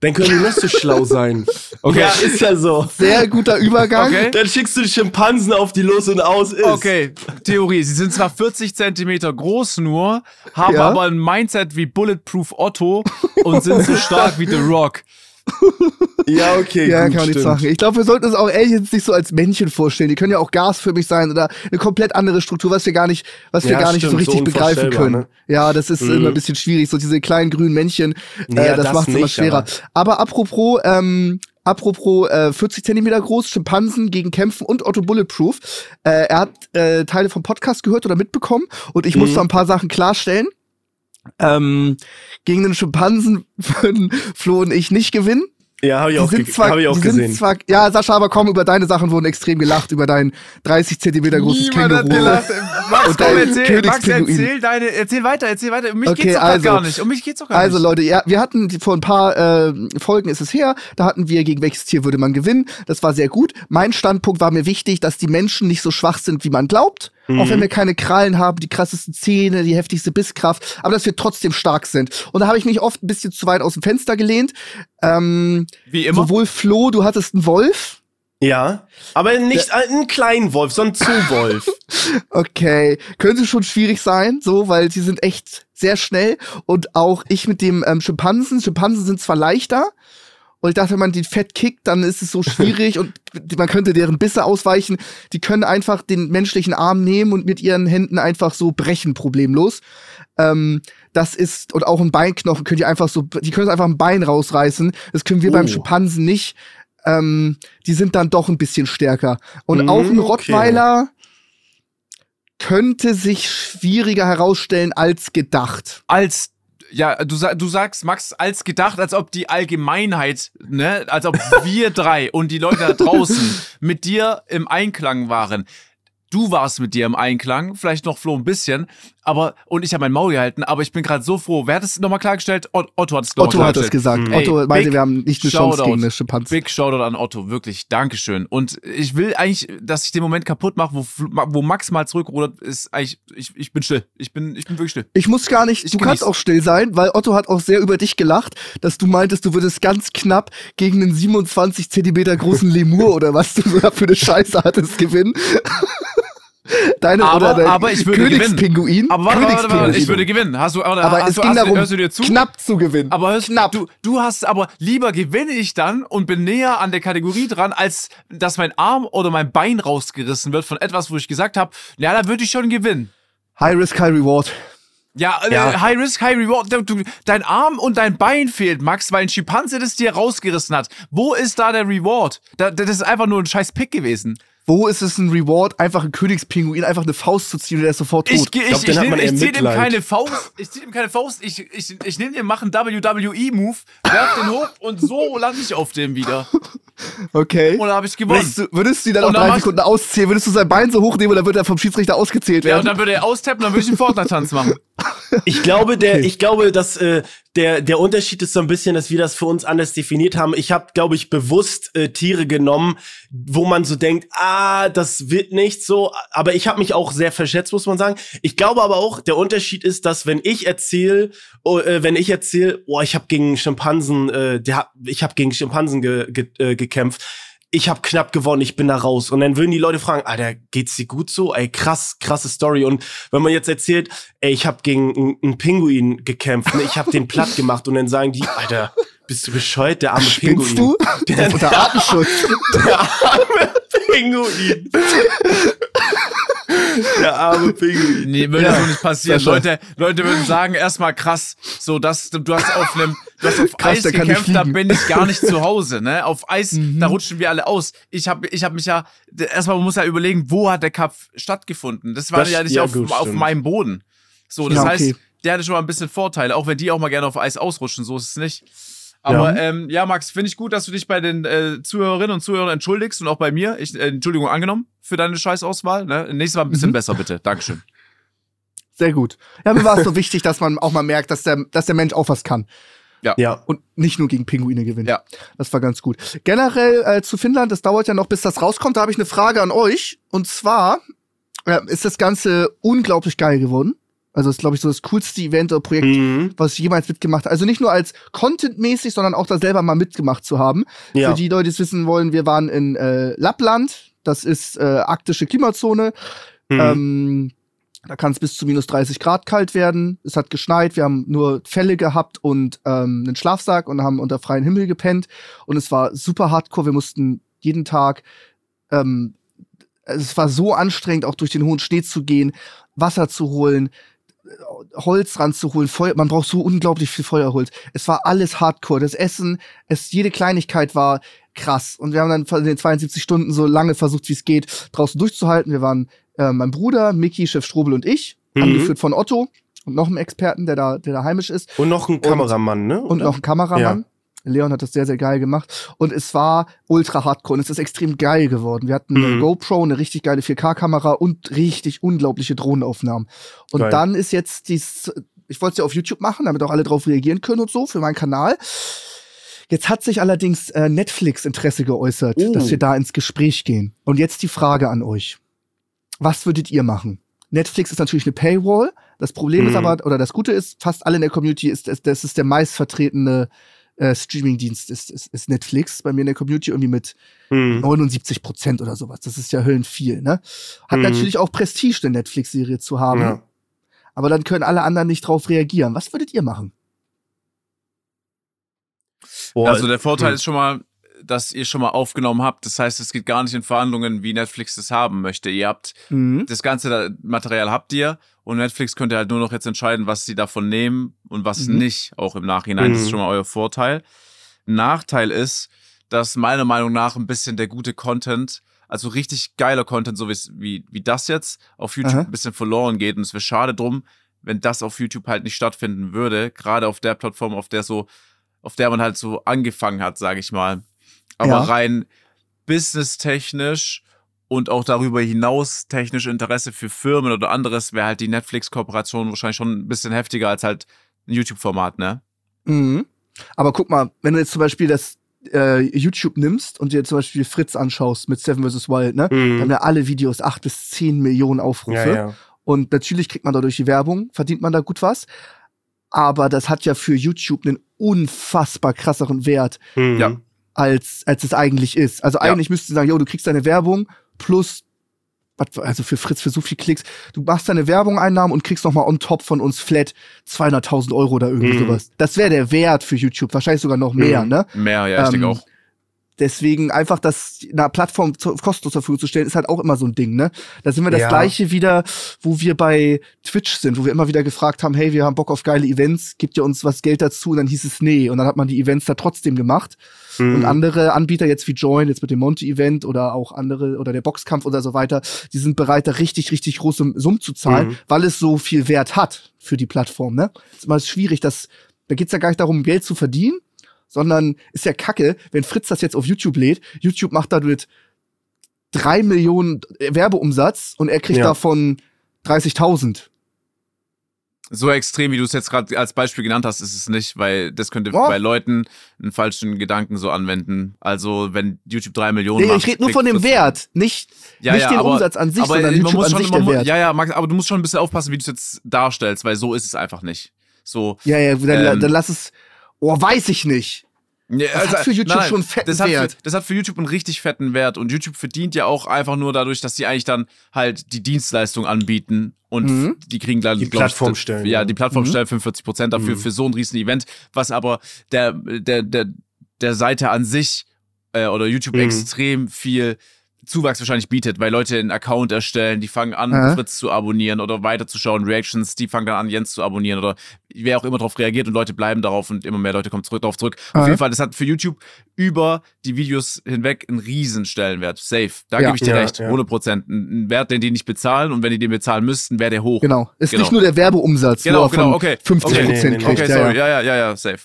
Dann können die noch so schlau sein. Okay. Ja, ist ja so. Sehr guter Übergang. Okay. Dann schickst du die Schimpansen auf die los und aus ist. Okay, Theorie. Sie sind zwar 40 Zentimeter groß nur, haben Ja. aber ein Mindset wie Bulletproof Otto und sind so stark wie The Rock. Ja, okay. Ja, gut, kann man nichts machen. Ich glaube, wir sollten uns auch Aliens nicht so als Männchen vorstellen. Die können ja auch gasförmig sein oder eine komplett andere Struktur, was wir gar nicht, was wir Ja, gar nicht so stimmt, so richtig begreifen können. ne? Ja, das ist Mhm. immer ein bisschen schwierig. So diese kleinen grünen Männchen, äh, Ja, das, das macht es immer schwerer. Aber, apropos, ähm, apropos äh, 40 Zentimeter groß, Schimpansen gegen Kämpfen und Otto Bulletproof. Äh, er hat äh, Teile vom Podcast gehört oder mitbekommen und ich Mhm. muss da ein paar Sachen klarstellen. Ähm, gegen den Schimpansen würden Flo und ich nicht gewinnen. Ja, habe ich, auch zwar, hab ich auch gesehen. sind zwar, ja, Sascha, aber komm, über deine Sachen wurden extrem gelacht, über dein 30 Zentimeter großes Niemand hat Känguru. gelacht. Max, komm, erzähl, Max, erzähl deine, erzähl weiter, erzähl weiter. Um mich Okay, geht's doch also- gar nicht. Um mich geht's doch gar Also nicht. Leute, ja, wir hatten vor ein paar äh, Folgen ist es her, da hatten wir gegen welches Tier würde man gewinnen. Das war sehr gut. Mein Standpunkt war mir wichtig, dass die Menschen nicht so schwach sind, wie man glaubt. Mhm. Auch wenn wir keine Krallen haben, die krassesten Zähne, die heftigste Bisskraft, aber dass wir trotzdem stark sind. Und da habe ich mich oft ein bisschen zu weit aus dem Fenster gelehnt. Ähm, Wie immer. sowohl Flo, du hattest einen Wolf. Ja, aber nicht einen kleinen Wolf, sondern Zoowolf. Okay, könnte schon schwierig sein, so, weil sie sind echt sehr schnell. Und auch ich mit dem ähm, Schimpansen. Schimpansen sind zwar leichter. Und ich dachte, wenn man die fett kickt, dann ist es so schwierig und man könnte deren Bisse ausweichen. Die können einfach den menschlichen Arm nehmen und mit ihren Händen einfach so brechen, problemlos. Ähm, das ist, und auch ein Beinknochen können die einfach so, die können einfach ein Bein rausreißen. Das können wir Oh. beim Schimpansen nicht. Ähm, die sind dann doch ein bisschen stärker. Und Mm, auch ein okay. Rottweiler könnte sich schwieriger herausstellen als gedacht. als ja, du, du sagst, Max, als gedacht, als ob die Allgemeinheit, ne, als ob wir drei und die Leute da draußen mit dir im Einklang waren. Du warst mit dir im Einklang, vielleicht noch Flo ein bisschen, aber und ich habe mein Maul gehalten, aber ich bin gerade so froh. Wer hat es nochmal klargestellt? Ot- Otto hat es nochmal Otto hat klargestellt. gesagt. Mhm. Otto Ey, meinte, big wir haben nicht eine Chance gegen eine Schimpanse. Big Shoutout an Otto, wirklich, Dankeschön. Und ich will eigentlich, dass ich den Moment kaputt mache, wo, wo Max mal zurückrudert, ist eigentlich, ich, ich bin still. Ich bin, ich bin wirklich still. Ich muss gar nicht, Ich du kannst genieß. auch still sein, weil Otto hat auch sehr über dich gelacht, dass du meintest, du würdest ganz knapp gegen einen 27 Zentimeter großen Lemur oder was du da für eine Scheiße hattest gewinnen. Deine Aber- oder dein aber ich würde gewinnen. Königspinguin. Aber warte, warte, warte, Königspinguin. ich würde gewinnen. Hast du, oder, aber hast es du, ging hast, darum, hörst du dir zu? knapp zu gewinnen. Aber hörst, knapp. Du, du hast aber lieber gewinne ich dann und bin näher an der Kategorie dran, als dass mein Arm oder mein Bein rausgerissen wird von etwas, wo ich gesagt habe, ja, da würde ich schon gewinnen. High Risk, High Reward. Ja, äh, Ja. High Risk, High Reward. Du, dein Arm und dein Bein fehlt, Max, weil ein Schimpanse das dir rausgerissen hat. Wo ist da der Reward? Da, das ist einfach nur ein scheiß Pick gewesen. Wo ist es ein Reward, einfach einen Königspinguin einfach eine Faust zu ziehen und der ist sofort tot? Ich, ich, ich, dann nehm- man ich eher zieh dem keine Faust. Ich zieh dem keine Faust. Ich, ich, ich nehme den, mach einen WWE-Move, werf den hoch und so lande ich auf dem wieder. okay. Und dann habe ich gewonnen. Würdest du, würdest du ihn dann Und auch dann drei ich- Sekunden auszählen? Würdest du sein Bein so hochnehmen oder wird er vom Schiedsrichter ausgezählt Ja, und werden? dann würde er austappen, dann würde ich einen Fortnite-Tanz machen. Ich glaube, der, Okay. ich glaube, dass äh, der der Unterschied ist so ein bisschen, dass wir das für uns anders definiert haben. Ich habe, glaube ich, bewusst äh, Tiere genommen, wo man so denkt, ah, das wird nicht so. Aber ich habe mich auch sehr verschätzt, muss man sagen. Ich glaube aber auch, der Unterschied ist, dass wenn ich erzähle, oh, äh, wenn ich erzähle, oh, ich habe gegen Schimpansen, äh, der, ich habe gegen Schimpansen ge, ge, äh, gekämpft. Ich habe knapp gewonnen, ich bin da raus. Und dann würden die Leute fragen, Alter, geht's dir gut so? Ey, krass, krasse Story. Und wenn man jetzt erzählt, ey, ich habe gegen einen- Pinguin gekämpft, ne? ich habe den platt gemacht und dann sagen die, Alter, bist du bescheuert, der arme Spinnst Pinguin. du? Der, Unter Artenschutz. der arme Pinguin. der arme Pinguin. Nee, würde so nicht passieren. Leute, Leute würden sagen, erstmal krass, so dass du hast auf einem, du hast auf Krass, Eis gekämpft, da bin ich gar nicht zu Hause, ne? Auf Eis, Mhm. da rutschen wir alle aus. Ich habe ich hab mich ja, erstmal man muss ja überlegen, wo hat der Cup stattgefunden? Das war Das- ja nicht ja, auf, gut, auf meinem Boden. So, das Ja, okay. heißt, der hatte schon mal ein bisschen Vorteile, auch wenn die auch mal gerne auf Eis ausrutschen, so ist es nicht. Aber ja, ähm, ja Max, finde ich gut, dass du dich bei den äh, Zuhörerinnen und Zuhörern entschuldigst und auch bei mir. Ich, äh, Entschuldigung angenommen für deine Scheißauswahl. Ne? Nächstes Mal ein bisschen Mhm. besser, bitte. Dankeschön. Sehr gut. Ja, mir war es so wichtig, dass man auch mal merkt, dass der, dass der Mensch auch was kann. Ja. Und nicht nur gegen Pinguine gewinnt. Ja. Das war ganz gut. Generell äh, zu Finnland, das dauert ja noch, bis das rauskommt. Da habe ich eine Frage an euch. Und zwar äh, ist das Ganze unglaublich geil geworden. Also ist, glaube ich, so das coolste Event oder Projekt, Mhm. was ich jemals mitgemacht habe. Also nicht nur als Content-mäßig, sondern auch da selber mal mitgemacht zu haben. Ja. Für die Leute, die es wissen wollen, wir waren in äh, Lappland. Das ist äh, arktische Klimazone. Mhm. Ähm, da kann es bis zu minus 30 Grad kalt werden. Es hat geschneit, wir haben nur Felle gehabt und ähm, einen Schlafsack und haben unter freiem Himmel gepennt. Und es war super hardcore. Wir mussten jeden Tag, ähm, es war so anstrengend, auch durch den hohen Schnee zu gehen, Wasser zu holen, Holz ranzuholen, Feuer, man braucht so unglaublich viel Feuerholz. Es war alles hardcore. Das Essen, es, jede Kleinigkeit war krass. Und wir haben dann in den 72 Stunden so lange versucht, wie es geht, draußen durchzuhalten. Wir waren äh, mein Bruder, Mickey, Chef Strobel und ich, Mhm. angeführt von Otto und noch einem Experten, der da, der da heimisch ist Und noch ein Kameramann, ne? und noch ein Kameramann. Leon hat das sehr, sehr geil gemacht. Und es war ultra hardcore und es ist extrem geil geworden. Wir hatten eine Mhm. GoPro, eine richtig geile 4K-Kamera und richtig unglaubliche Drohnenaufnahmen. Und Geil. dann ist jetzt dies, ich wollte es ja auf YouTube machen, damit auch alle drauf reagieren können und so für meinen Kanal. Jetzt hat sich allerdings äh, Netflix Interesse geäußert, Oh. dass wir da ins Gespräch gehen. Und jetzt die Frage an euch. Was würdet ihr machen? Netflix ist natürlich eine Paywall. Das Problem ist Mhm. aber, oder das Gute ist, fast alle in der Community ist, ist das ist der meistvertretene äh, Streamingdienst ist, ist, ist Netflix bei mir in der Community irgendwie mit Mhm. 79 Prozent oder sowas. Das ist ja höllenviel, ne? Hat Mhm. natürlich auch Prestige, eine Netflix-Serie zu haben. Ja. Aber dann können alle anderen nicht drauf reagieren. Was würdet ihr machen? Boah, Also der Vorteil hm. ist schon mal, dass ihr schon mal aufgenommen habt. Das heißt, es geht gar nicht in Verhandlungen, wie Netflix das haben möchte. Ihr habt Mhm. das ganze Material habt ihr und Netflix könnt ihr halt nur noch jetzt entscheiden, was sie davon nehmen und was Mhm. nicht, auch im Nachhinein. Das ist Mhm. schon mal euer Vorteil. Nachteil ist, dass meiner Meinung nach ein bisschen der gute Content, also richtig geiler Content, so wie, wie das jetzt, auf YouTube Aha. ein bisschen verloren geht. Und es wäre schade drum, wenn das auf YouTube halt nicht stattfinden würde. Gerade auf der Plattform, auf der so, auf der man halt so angefangen hat, sage ich mal. Aber Ja. rein businesstechnisch und auch darüber hinaus technische Interesse für Firmen oder anderes wäre halt die Netflix-Kooperation wahrscheinlich schon ein bisschen heftiger als halt ein YouTube-Format, ne? Mhm. Aber guck mal, wenn du jetzt zum Beispiel das äh, YouTube nimmst und dir zum Beispiel Fritz anschaust mit Seven vs. Wild, ne? Mhm. Dann haben ja alle Videos acht bis zehn Millionen Aufrufe. Ja, ja. Und natürlich kriegt man dadurch die Werbung, verdient man da gut was. Aber das hat ja für YouTube einen unfassbar krasseren Wert, Mhm. Ja. Als, als es eigentlich ist. Also Ja. eigentlich müsste sagen, yo, du kriegst deine Werbung plus, also für Fritz für so viel Klicks, du machst deine Werbung-Einnahmen und kriegst noch mal on top von uns flat 200.000 Euro oder irgendwie Mhm. sowas. Das wäre der Wert für YouTube, wahrscheinlich sogar noch mehr, Mhm. ne? Mehr, ja, ich denke Ähm, auch. Deswegen einfach das einer Plattform zu, kostenlos zur Verfügung zu stellen, ist halt auch immer so ein Ding, ne? Da sind wir das Ja. gleiche wieder, wo wir bei Twitch sind, wo wir immer wieder gefragt haben, hey, wir haben Bock auf geile Events, gibt ihr uns was Geld dazu? Und dann hieß es nee. Und dann hat man die Events da trotzdem gemacht. Mhm. Und andere Anbieter jetzt wie Join, jetzt mit dem Monty-Event oder auch andere oder der Boxkampf oder so weiter, die sind bereit, da richtig, richtig große Summen zu zahlen, Mhm. weil es so viel Wert hat für die Plattform, ne? ist immer schwierig, das, da geht's ja gar nicht darum, Geld zu verdienen, sondern ist ja kacke, wenn Fritz das jetzt auf YouTube lädt, YouTube macht damit drei Millionen Werbeumsatz und er kriegt Ja. davon 30.000. So extrem, wie du es jetzt gerade als Beispiel genannt hast, ist es nicht, weil das könnte Oh. bei Leuten einen falschen Gedanken so anwenden. Also, wenn YouTube drei Millionen Nee, macht. ich rede nur von dem Wert, nicht, Ja, nicht ja, den aber- Umsatz an sich, aber sondern man YouTube muss an schon, sich man der muss, Wert. Ja, ja, Max, aber du musst schon ein bisschen aufpassen, wie du es jetzt darstellst, weil so ist es einfach nicht. So. Ja, ja, dann, Ähm, dann lass es. Oh, weiß ich nicht. Ja, Das hat für YouTube schon einen fetten das hat Wert. Für, das hat für YouTube einen richtig fetten Wert. Und YouTube verdient ja auch einfach nur dadurch, dass sie eigentlich dann halt die Dienstleistung anbieten und Mhm. die kriegen dann, Die ich, Plattform d- stellen, Ja, ja. die Plattform Mhm. stellen 45 Prozent dafür Mhm. für so ein riesen Event, was aber der, der, der, der Seite an sich äh, oder YouTube Mhm. extrem viel Zuwachs wahrscheinlich bietet, weil Leute einen Account erstellen, die fangen an, Aha. Fritz zu abonnieren oder weiterzuschauen, Reactions, die fangen dann an, Jens zu abonnieren oder wer auch immer darauf reagiert und Leute bleiben darauf und immer mehr Leute kommen zurück darauf zurück. Auf Aha. jeden Fall, das hat für YouTube über die Videos hinweg einen riesen Stellenwert. Safe. Da Ja. gebe ich dir Ja, recht. ja. 100 Prozent. Ein Wert, den die nicht bezahlen und wenn die den bezahlen müssten, wäre der hoch. Genau. Ist Genau. nicht nur der Werbeumsatz, Genau, genau, okay. 50 Okay, Prozent nee, nee, nee. kriegt. Okay, ja, sorry. ja. Ja, ja, ja, ja, safe.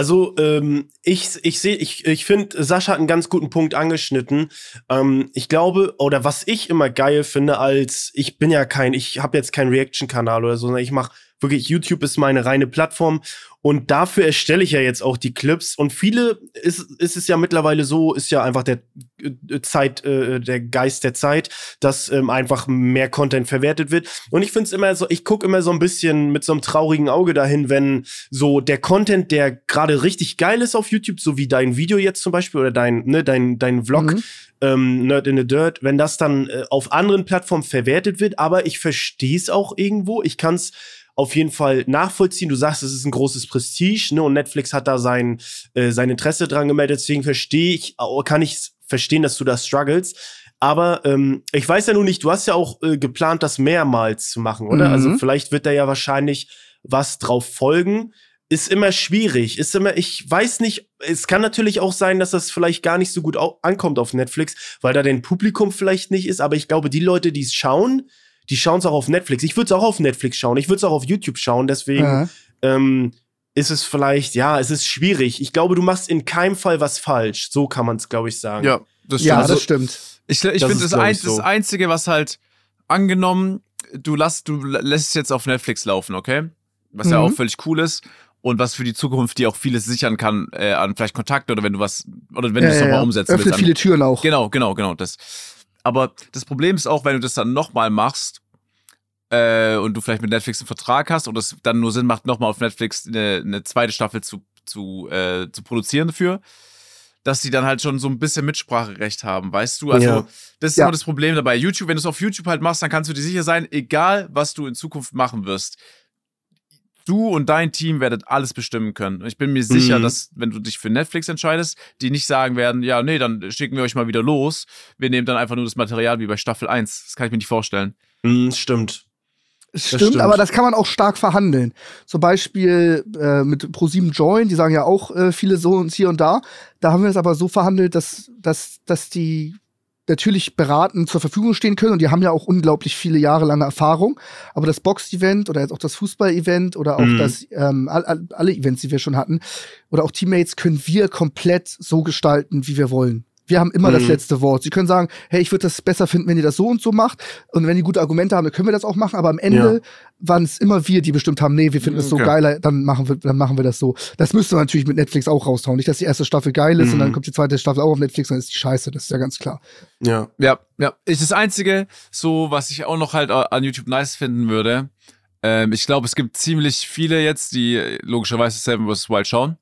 Also ähm, ich, ich sehe, ich, ich finde, Sascha hat einen ganz guten Punkt angeschnitten. Ähm, ich glaube, oder was ich immer geil finde, als ich bin ja kein, ich habe jetzt keinen Reaction-Kanal oder so, sondern ich mache wirklich, YouTube ist meine reine Plattform und dafür erstelle ich ja jetzt auch die Clips. Und viele ist, ist es ja mittlerweile so, ist ja einfach der äh, Zeit, äh, der Geist der Zeit, dass ähm, einfach mehr Content verwertet wird. Und ich finde es immer so, ich gucke immer so ein bisschen mit so einem traurigen Auge dahin, wenn so der Content, der gerade richtig geil ist auf YouTube, so wie dein Video jetzt zum Beispiel oder dein, ne, dein, dein Vlog, Mhm. ähm, Nerd in the Dirt, wenn das dann äh, auf anderen Plattformen verwertet wird, aber ich verstehe es auch irgendwo. Ich kann es auf jeden Fall nachvollziehen. Du sagst, es ist ein großes Prestige, ne? Und Netflix hat da sein, äh, sein Interesse dran gemeldet. Deswegen verstehe ich, kann ich verstehen, dass du da struggles. Aber ähm, ich weiß ja nun nicht, du hast ja auch äh, geplant, das mehrmals zu machen, oder? Mhm. Also vielleicht wird da ja wahrscheinlich was drauf folgen. Ist immer schwierig. Ist immer, ich weiß nicht, es kann natürlich auch sein, dass das vielleicht gar nicht so gut ankommt auf Netflix, weil da dein Publikum vielleicht nicht ist. Aber ich glaube, die Leute, die es schauen, die schauen es auch auf Netflix. Ich würde es auch auf Netflix schauen. Ich würde es auch auf YouTube schauen. Deswegen Ja. ähm, ist es vielleicht, ja, es ist schwierig. Ich glaube, du machst in keinem Fall was falsch. So kann man es, glaube ich, sagen. Ja, das stimmt. Ja, Also, das stimmt. Ich, ich finde das, ein, so. das Einzige, was halt angenommen, du, lass, du lässt es jetzt auf Netflix laufen, okay? Was ja Mhm. auch völlig cool ist und was für die Zukunft dir auch vieles sichern kann äh, an vielleicht Kontakt oder wenn du was oder wenn du Ja, es ja, nochmal ja. umsetzen Öffnet willst. an- viele Türen auch. Genau, genau, genau. Das. Aber das Problem ist auch, wenn du das dann nochmal machst äh, und du vielleicht mit Netflix einen Vertrag hast und es dann nur Sinn macht, nochmal auf Netflix eine, eine zweite Staffel zu, zu, äh, zu produzieren dafür, dass die dann halt schon so ein bisschen Mitspracherecht haben, weißt du? Also, Ja. das ist Ja. immer das Problem dabei. YouTube, wenn du es auf YouTube halt machst, dann kannst du dir sicher sein, egal was du in Zukunft machen wirst, du und dein Team werdet alles bestimmen können. Und ich bin mir sicher, Mhm. dass, wenn du dich für Netflix entscheidest, die nicht sagen werden, ja, nee, dann schicken wir euch mal wieder los. Wir nehmen dann einfach nur das Material wie bei Staffel 1. Das kann ich mir nicht vorstellen. Hm, stimmt. Stimmt, stimmt. aber das kann man auch stark verhandeln. Zum Beispiel äh, mit Pro7 Join, die sagen ja auch äh, viele so und hier und da. Da haben wir es aber so verhandelt, dass, dass, dass die natürlich beraten zur Verfügung stehen können und die haben ja auch unglaublich viele jahrelange Erfahrung. Aber das Box-Event oder jetzt auch das Fußball-Event oder auch Mhm. das, ähm, all, all, alle Events, die wir schon hatten, oder auch Teammates können wir komplett so gestalten, wie wir wollen. Wir haben immer das Mhm. letzte Wort. Sie können sagen, hey, ich würde das besser finden, wenn ihr das so und so macht. Und wenn die gute Argumente haben, dann können wir das auch machen. Aber am Ende waren es immer wir, die bestimmt haben, nee, wir finden es so Okay. geiler, dann machen wir, dann machen wir das so. Das müsste man natürlich mit Netflix auch raushauen. Nicht, dass die erste Staffel geil ist Mhm. und dann kommt die zweite Staffel auch auf Netflix, dann ist die scheiße. Das ist ja ganz klar. Ja. Ja, ja. Ist das Einzige, so, was ich auch noch halt an YouTube nice finden würde. Ähm, ich glaube, es gibt ziemlich viele jetzt, die logischerweise Seven vs. Wild schauen.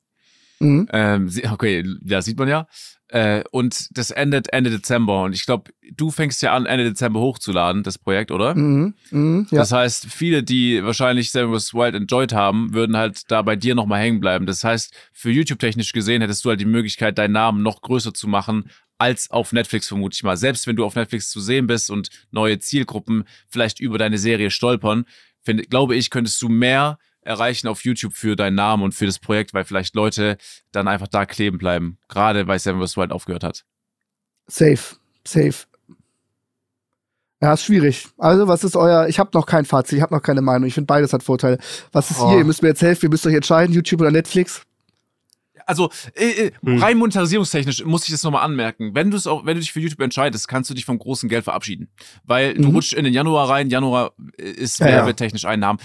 Mhm. Ähm, okay, ja, sieht man ja. Äh, und das endet Ende Dezember. Und ich glaube, du fängst ja an, Ende Dezember hochzuladen, das Projekt, oder? Mhm. Mhm. Ja. Das heißt, viele, die wahrscheinlich vs. Wild enjoyed haben, würden halt da bei dir nochmal hängen bleiben. Das heißt, für YouTube technisch gesehen hättest du halt die Möglichkeit, deinen Namen noch größer zu machen als auf Netflix, vermute ich mal. Selbst wenn du auf Netflix zu sehen bist und neue Zielgruppen vielleicht über deine Serie stolpern, finde, glaube ich, könntest du mehr erreichen auf YouTube für deinen Namen und für das Projekt, weil vielleicht Leute dann einfach da kleben bleiben. Gerade weil Seven vs. Wild aufgehört hat. Safe. Safe. Ja, ist schwierig. Also, was ist euer. Ich habe noch kein Fazit, ich habe noch keine Meinung. Ich finde, beides hat Vorteile. Was ist Oh. hier? Ihr müsst mir jetzt helfen, ihr müsst euch entscheiden, YouTube oder Netflix. Also äh, äh, Hm. rein monetarisierungstechnisch muss ich das nochmal anmerken. Wenn du es auch, wenn du dich für YouTube entscheidest, kannst du dich vom großen Geld verabschieden, weil du Mhm. rutschst in den Januar rein. Januar äh, ist Ja, ja. werbetechnisch Einnahmen.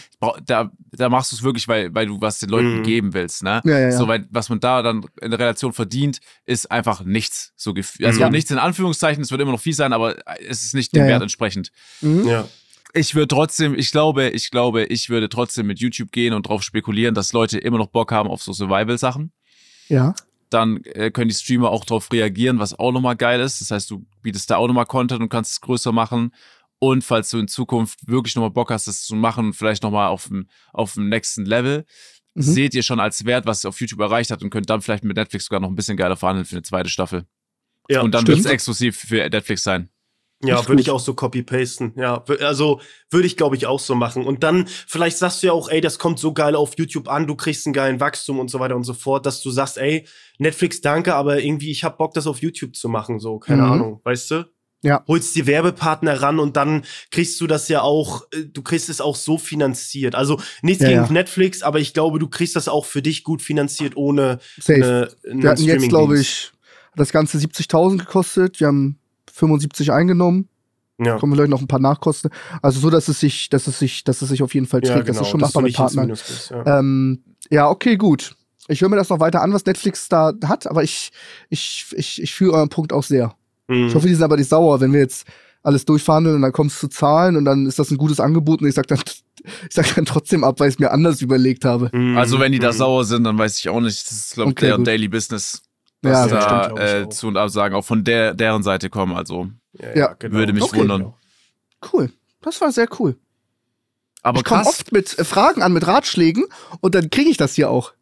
Da, da machst du es wirklich, weil, weil du was den Leuten Mhm. geben willst. Ne? Ja, ja, ja. So, weil, was man da dann in der Relation verdient, ist einfach nichts. So also Mhm. nichts in Anführungszeichen. Es wird immer noch viel sein, aber es ist nicht dem Ja, ja. Wert entsprechend. Mhm. Ja. Ich würde trotzdem, ich glaube, ich glaube, ich würde trotzdem mit YouTube gehen und drauf spekulieren, dass Leute immer noch Bock haben auf so Survival-Sachen Ja. dann äh, können die Streamer auch darauf reagieren, was auch nochmal geil ist. Das heißt, du bietest da auch nochmal Content und kannst es größer machen. Und falls du in Zukunft wirklich nochmal Bock hast, das zu machen, vielleicht nochmal auf dem, auf dem nächsten Level, Mhm. seht ihr schon als Wert, was es auf YouTube erreicht hat und könnt dann vielleicht mit Netflix sogar noch ein bisschen geiler verhandeln für eine zweite Staffel. Ja, und dann wird es exklusiv für Netflix sein. Ja, würde ich auch so copy-pasten. Ja, also würde ich, glaube ich, auch so machen. Und dann, vielleicht sagst du ja auch, ey, das kommt so geil auf YouTube an, du kriegst einen geilen Wachstum und so weiter und so fort, dass du sagst, ey, Netflix, danke, aber irgendwie, ich hab Bock, das auf YouTube zu machen, so, keine Mhm. Ahnung, weißt du? Ja. Holst die Werbepartner ran und dann kriegst du das ja auch, äh, du kriegst es auch so finanziert. Also nichts Ja, gegen ja. Netflix, aber ich glaube, du kriegst das auch für dich gut finanziert, ohne Safe. eine, Wir hatten jetzt, glaube ich, hat das Ganze 70.000 gekostet. Wir haben 75 eingenommen. Ja. Kommen vielleicht noch ein paar Nachkosten. Also so, dass es sich, dass es sich, dass es sich auf jeden Fall trägt. Ja, Das genau, ist schon dass machbar mit Partnern. Gehst, ja. Ähm, ja, okay, gut. Ich höre mir das noch weiter an, was Netflix da hat, aber ich, ich, ich, ich fühle euren Punkt auch sehr. Mhm. Ich hoffe, die sind aber nicht sauer, wenn wir jetzt alles durchverhandeln und dann kommst du zu Zahlen und dann ist das ein gutes Angebot und ich sag dann, ich sag dann trotzdem ab, weil ich es mir anders überlegt habe. Mhm. Also wenn die da Mhm. sauer sind, dann weiß ich auch nicht. Das ist, glaube ich, Okay, deren. Daily Business. Ja, dass das da stimmt, äh. Zu und Absagen auch von der, deren Seite kommen. Also Ja, würde mich Okay. wundern. Cool. Das war sehr cool. Aber ich komme oft mit äh, Fragen an, mit Ratschlägen und dann kriege ich das hier auch.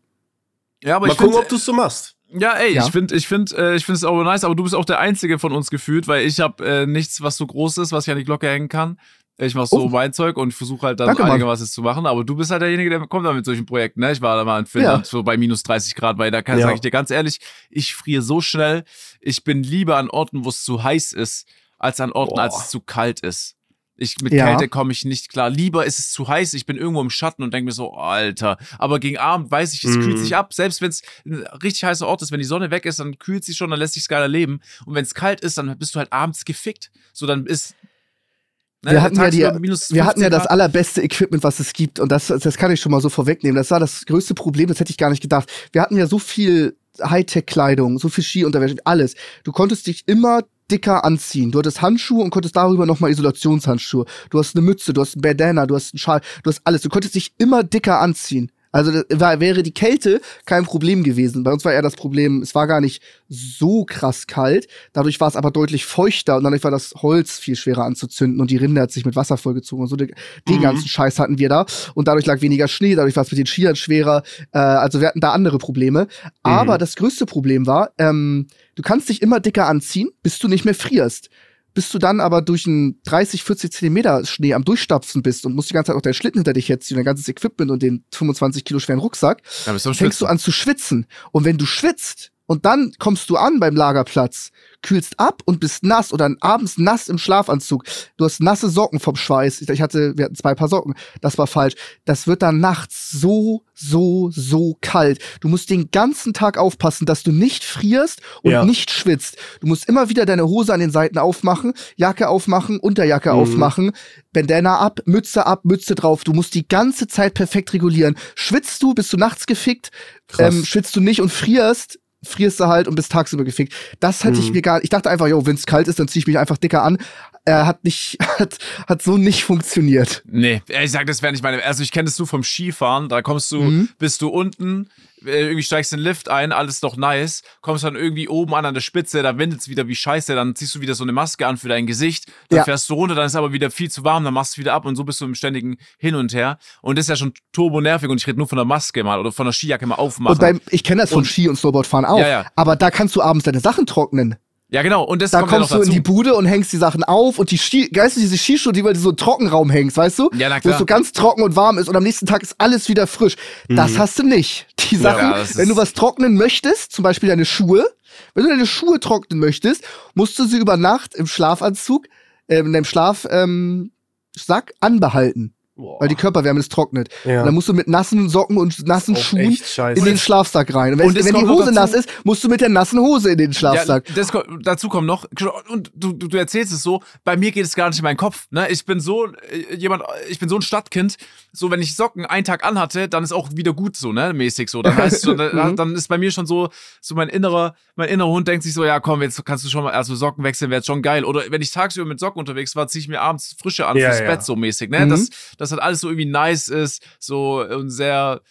Ja, aber Mal ich gucken, finde, ob du es so machst. Ja, ey, Ja. ich finde, ich finde, äh, ich finde es auch nice, aber du bist auch der einzige von uns gefühlt, weil ich habe äh, nichts, was so groß ist, was ich an die Glocke hängen kann. Ich mache so Oh. mein Zeug und versuche halt dann Danke, einigermaßen zu machen, aber du bist halt derjenige, der kommt dann mit solchen Projekten. Ne? Ich war da mal in Finnland so bei minus 30 Grad, weil da kann Ja. sage ich dir ganz ehrlich, ich friere so schnell. Ich bin lieber an Orten, wo es zu heiß ist, als an Orten, Boah. als es zu kalt ist. Ich, mit Ja. Kälte komme ich nicht klar. Lieber ist es zu heiß, ich bin irgendwo im Schatten und denke mir so, Alter. Aber gegen Abend weiß ich, es Mhm. kühlt sich ab. Selbst wenn es ein richtig heißer Ort ist, wenn die Sonne weg ist, dann kühlt sich schon, dann lässt sich geiler leben. Und wenn es kalt ist, dann bist du halt abends gefickt. So, dann ist. Ne, Wir hatten ja die- Wir hatten ja 15 das allerbeste Equipment, was es gibt. Und das, das kann ich schon mal so vorwegnehmen. Das war das größte Problem, das hätte ich gar nicht gedacht. Wir hatten ja so viel Hightech-Kleidung, so viel Skiunterwäsche, alles. Du konntest dich immer dicker anziehen. Du hattest Handschuhe und konntest darüber nochmal Isolationshandschuhe. Du hast eine Mütze, du hast ein Bandana, du hast einen Schal, du hast alles. Du konntest dich immer dicker anziehen. Also war, wäre die Kälte kein Problem gewesen. Bei uns war eher das Problem, es war gar nicht so krass kalt. Dadurch war es aber deutlich feuchter und dadurch war das Holz viel schwerer anzuzünden und die Rinde hat sich mit Wasser vollgezogen und so. Den Mhm. ganzen Scheiß hatten wir da und dadurch lag weniger Schnee, dadurch war es mit den Skiern schwerer. Äh, also wir hatten da andere Probleme. Aber das größte Problem war, ähm, du kannst dich immer dicker anziehen, bis du nicht mehr frierst. Bis du dann aber durch einen 30, 40 Zentimeter Schnee am Durchstapfen bist und musst die ganze Zeit auch deinen Schlitten hinter dich herziehen, dein ganzes Equipment und den 25 Kilo schweren Rucksack, Ja, fängst du an zu schwitzen. Und wenn du schwitzt Und dann kommst du an beim Lagerplatz, kühlst ab und bist nass oder abends nass im Schlafanzug. Du hast nasse Socken vom Schweiß. Ich hatte, wir hatten zwei Paar Socken. Das war falsch. Das wird dann nachts so, so, so kalt. Du musst den ganzen Tag aufpassen, dass du nicht frierst und Ja. nicht schwitzt. Du musst immer wieder deine Hose an den Seiten aufmachen, Jacke aufmachen, Unterjacke Mhm. aufmachen, Bandana ab, Mütze ab, Mütze drauf. Du musst die ganze Zeit perfekt regulieren. Schwitzt du, bist du nachts gefickt, ähm, schwitzt du nicht und frierst, frierst du halt und bist tagsüber gefickt. Das hatte ich Mhm. mir gar Ich dachte einfach, jo, wenn es kalt ist, dann ziehe ich mich einfach dicker an. Er hat nicht, hat, hat so nicht funktioniert. Nee, ich sag, das wäre nicht meine. Also ich kenne das nur vom Skifahren. Da kommst du, Mhm. bist du unten, äh, irgendwie steigst in den Lift ein, alles doch nice, kommst dann irgendwie oben an an der Spitze, da windet's wieder wie scheiße, dann ziehst du wieder so eine Maske an für dein Gesicht, dann Ja. fährst du runter, dann ist aber wieder viel zu warm, dann machst du wieder ab und so bist du im ständigen Hin und Her. Und das ist ja schon turbo nervig und ich rede nur von der Maske mal oder von der Skijacke mal aufmachen. Und beim, ich kenne das vom Und- Ski- und Snowboardfahren auch. Ja, ja. Aber da kannst du abends deine Sachen trocknen. Ja, genau. Und das Da kommt ja kommst du dazu. in die Bude und hängst die Sachen auf und die Ski, weißt du, diese Skischuhe, die weil du so einen Trockenraum hängst, weißt du? Ja, na Wo klar. es so ganz trocken und warm ist und am nächsten Tag ist alles wieder frisch. Das hast du nicht. Die Sachen, Mhm. das wenn du was trocknen möchtest, zum Beispiel deine Schuhe, wenn du deine Schuhe trocknen möchtest, musst du sie über Nacht im Schlafanzug, äh, in deinem Schlaf, ähm, Sack anbehalten, weil die Körperwärme es trocknet. Ja. Und dann musst du mit nassen Socken und nassen Auch Schuhen in den Schlafsack rein. Und wenn, Und wenn die Hose nass ist, musst du mit der nassen Hose in den Schlafsack. Ja, das, dazu kommt noch, und du, du, du erzählst es so, bei mir geht es gar nicht in meinen Kopf. Ne? Ich bin so äh, jemand, ich bin so ein Stadtkind, so wenn ich Socken einen Tag anhatte, dann ist auch wieder gut so, ne, mäßig so. Dann heißt schon, dann, dann ist bei mir schon so, so mein innerer, mein innerer Hund denkt sich so, ja komm, jetzt kannst du schon mal, also Socken wechseln wäre jetzt schon geil. Oder wenn ich tagsüber mit Socken unterwegs war, ziehe ich mir abends frische an Ja, fürs ja. Bett so mäßig, ne? Mhm. Dass, dass halt alles so irgendwie nice ist, so und sehr,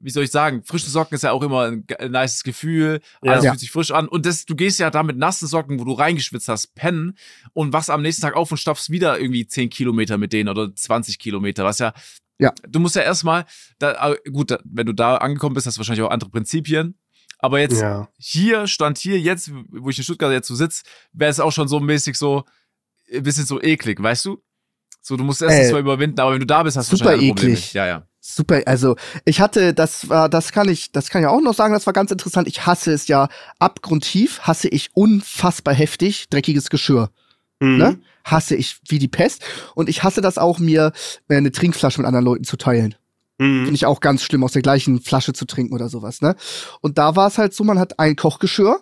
wie soll ich sagen, frische Socken ist ja auch immer ein, ein nices Gefühl, Ja. alles fühlt sich frisch an. Und das, du gehst ja da mit nassen Socken, wo du reingeschwitzt hast, pennen und wachst am nächsten Tag auf und stapfst wieder irgendwie 10 Kilometer mit denen oder 20 Kilometer, was ja. Ja. Du musst ja erstmal, da, gut, da, wenn du da angekommen bist, hast du wahrscheinlich auch andere Prinzipien. Aber jetzt Ja. hier, stand hier, jetzt, wo ich in Stuttgart jetzt so sitze, wäre es auch schon so mäßig so, ein bisschen so eklig, weißt du? So, du musst erst Äh, mal überwinden, aber wenn du da bist, hast du super andere Probleme. eklig. Ja, ja. Super, also ich hatte, das war, das kann ich, das kann ich auch noch sagen, das war ganz interessant. Ich hasse es ja abgrundtief, hasse ich unfassbar heftig dreckiges Geschirr. Mhm. Ne? Hasse ich wie die Pest. Und ich hasse das auch, mir äh, eine Trinkflasche mit anderen Leuten zu teilen. Finde Mhm. ich auch ganz schlimm, aus der gleichen Flasche zu trinken oder sowas, ne? Und da war es halt so, man hat ein Kochgeschirr,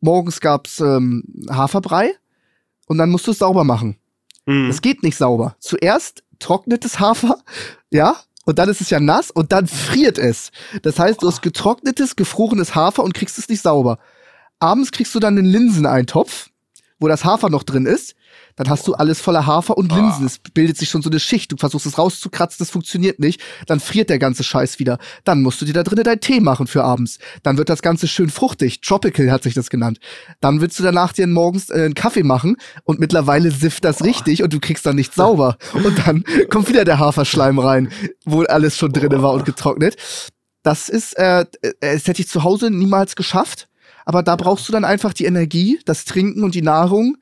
morgens gab's ähm, Haferbrei und dann musst du es sauber machen. Mhm. Es geht nicht sauber. Zuerst trocknet das Hafer, ja, und dann ist es ja nass und dann friert es. Das heißt, du hast getrocknetes, gefrorenes Hafer und kriegst es nicht sauber. Abends kriegst du dann einen Linseneintopf, wo das Hafer noch drin ist. Dann hast du alles voller Hafer und Linsen. Es bildet sich schon so eine Schicht. Du versuchst es rauszukratzen, das funktioniert nicht. Dann friert der ganze Scheiß wieder. Dann musst du dir da drinnen deinen Tee machen für abends. Dann wird das Ganze schön fruchtig. Tropical hat sich das genannt. Dann willst du danach dir morgens äh, einen Kaffee machen und mittlerweile sifft das richtig und du kriegst dann nicht sauber. Und dann kommt wieder der Haferschleim rein, wo alles schon drinne war und getrocknet. Das ist, äh, äh, das hätte ich zu Hause niemals geschafft. Aber da brauchst du dann einfach die Energie, das Trinken und die Nahrung.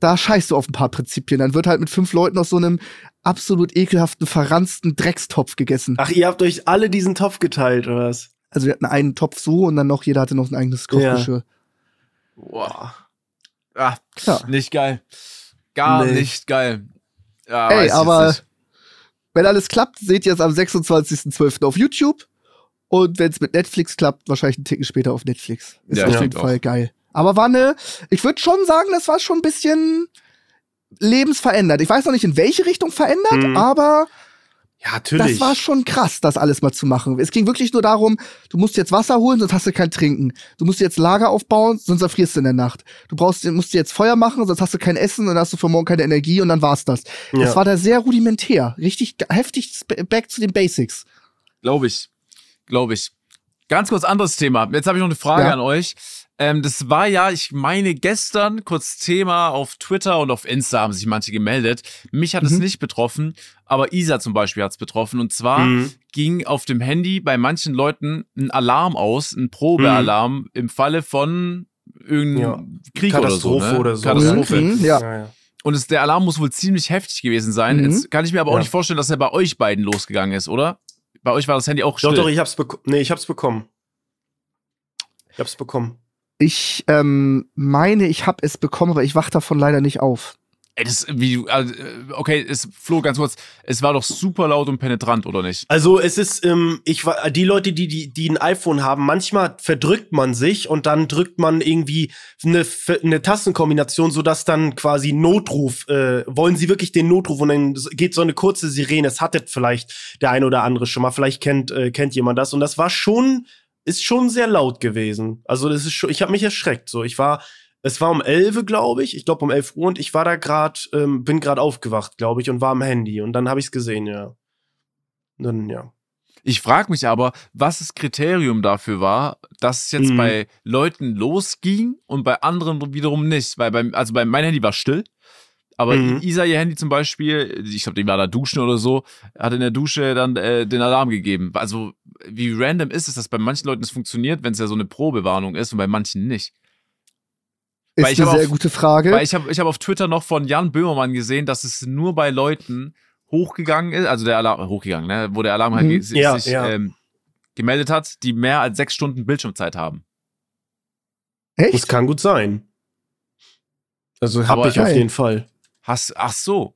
Da scheißt du auf ein paar Prinzipien. Dann wird halt mit fünf Leuten aus so einem absolut ekelhaften, verranzten Dreckstopf gegessen. Ach, ihr habt euch alle diesen Topf geteilt, oder was? Also wir hatten einen Topf so und dann noch, jeder hatte noch ein eigenes Kochgeschirr. Boah. Ah, Ja. nicht geil. Gar Nee. nicht geil. Ja, Ey, aber wenn alles klappt, seht ihr es am 26.12. auf YouTube. Und wenn es mit Netflix klappt, wahrscheinlich einen Ticken später auf Netflix. Ist Ja, auf jeden Fall auch. geil. Aber war eine, ich würde schon sagen, das war schon ein bisschen lebensverändert. Ich weiß noch nicht, in welche Richtung verändert, Mhm. aber Ja, natürlich. das war schon krass, das alles mal zu machen. Es ging wirklich nur darum, du musst jetzt Wasser holen, sonst hast du kein Trinken. Du musst jetzt Lager aufbauen, sonst erfrierst du in der Nacht. Du brauchst, musst jetzt Feuer machen, sonst hast du kein Essen und dann hast du für morgen keine Energie und dann war's das. Das Ja. war da sehr rudimentär. Richtig heftig back zu den Basics. Glaube ich. Glaube ich. Ganz kurz anderes Thema. Jetzt habe ich noch eine Frage Ja. an euch. Ähm, das war ja, ich meine, gestern kurz Thema auf Twitter und auf Insta haben sich manche gemeldet. Mich hat es Mhm. nicht betroffen, aber Isa zum Beispiel hat es betroffen. Und zwar Mhm. ging auf dem Handy bei manchen Leuten ein Alarm aus, ein Probealarm im Falle von irgendeinem Krieg Katastrophe oder oder so. so. Ne? Katastrophe. Mhm, ja. ja, ja. Und es, der Alarm muss wohl ziemlich heftig gewesen sein. Mhm. Jetzt kann ich mir aber auch Ja. nicht vorstellen, dass er bei euch beiden losgegangen ist, oder? Bei euch war das Handy auch still. Doch, doch, ich hab's bekommen. Nee, ich hab's bekommen. Ich hab's bekommen. Ich ähm, meine, ich habe es bekommen, aber ich wach davon leider nicht auf. Ey, das, wie also, okay, es, Flo, ganz kurz, es war doch super laut und penetrant, oder nicht? Also es ist, ähm, ich war die Leute, die, die, die ein iPhone haben, manchmal verdrückt man sich und dann drückt man irgendwie eine, eine Tastenkombination, sodass dann quasi Notruf, äh, wollen sie wirklich den Notruf und dann geht so eine kurze Sirene. Es hattet vielleicht der eine oder andere schon mal, vielleicht kennt, äh, kennt jemand das. Und das war schon, ist schon sehr laut gewesen. Also das ist schon, ich habe mich erschreckt. So, ich war es war um 11, glaube ich. Ich glaube um 11 Uhr und ich war da gerade, ähm, bin gerade aufgewacht, glaube ich, und war am Handy. Und dann habe ich es gesehen, ja. Dann, ja. Ich frage mich aber, was das Kriterium dafür war, dass es jetzt Mhm. bei Leuten losging und bei anderen wiederum nicht. Weil beim, also bei mein Handy war still. Aber Mhm. Isa, ihr Handy zum Beispiel, ich glaube, die war da duschen oder so, hat in der Dusche dann äh, den Alarm gegeben. Also, wie random ist es, dass bei manchen Leuten es funktioniert, wenn es ja so eine Probewarnung ist und bei manchen nicht? Ist Weil ich eine sehr auf- gute Frage. Weil ich habe ich hab auf Twitter noch von Jan Böhmermann gesehen, dass es nur bei Leuten hochgegangen ist, also der Alarm, hochgegangen, ne, wo der Alarm halt Mhm. ge- sich Ja, sich, ja. Ähm, gemeldet hat, die mehr als sechs Stunden Bildschirmzeit haben. Das Echt? kann gut sein. Also habe ich auf jeden Fall. Hast, ach so.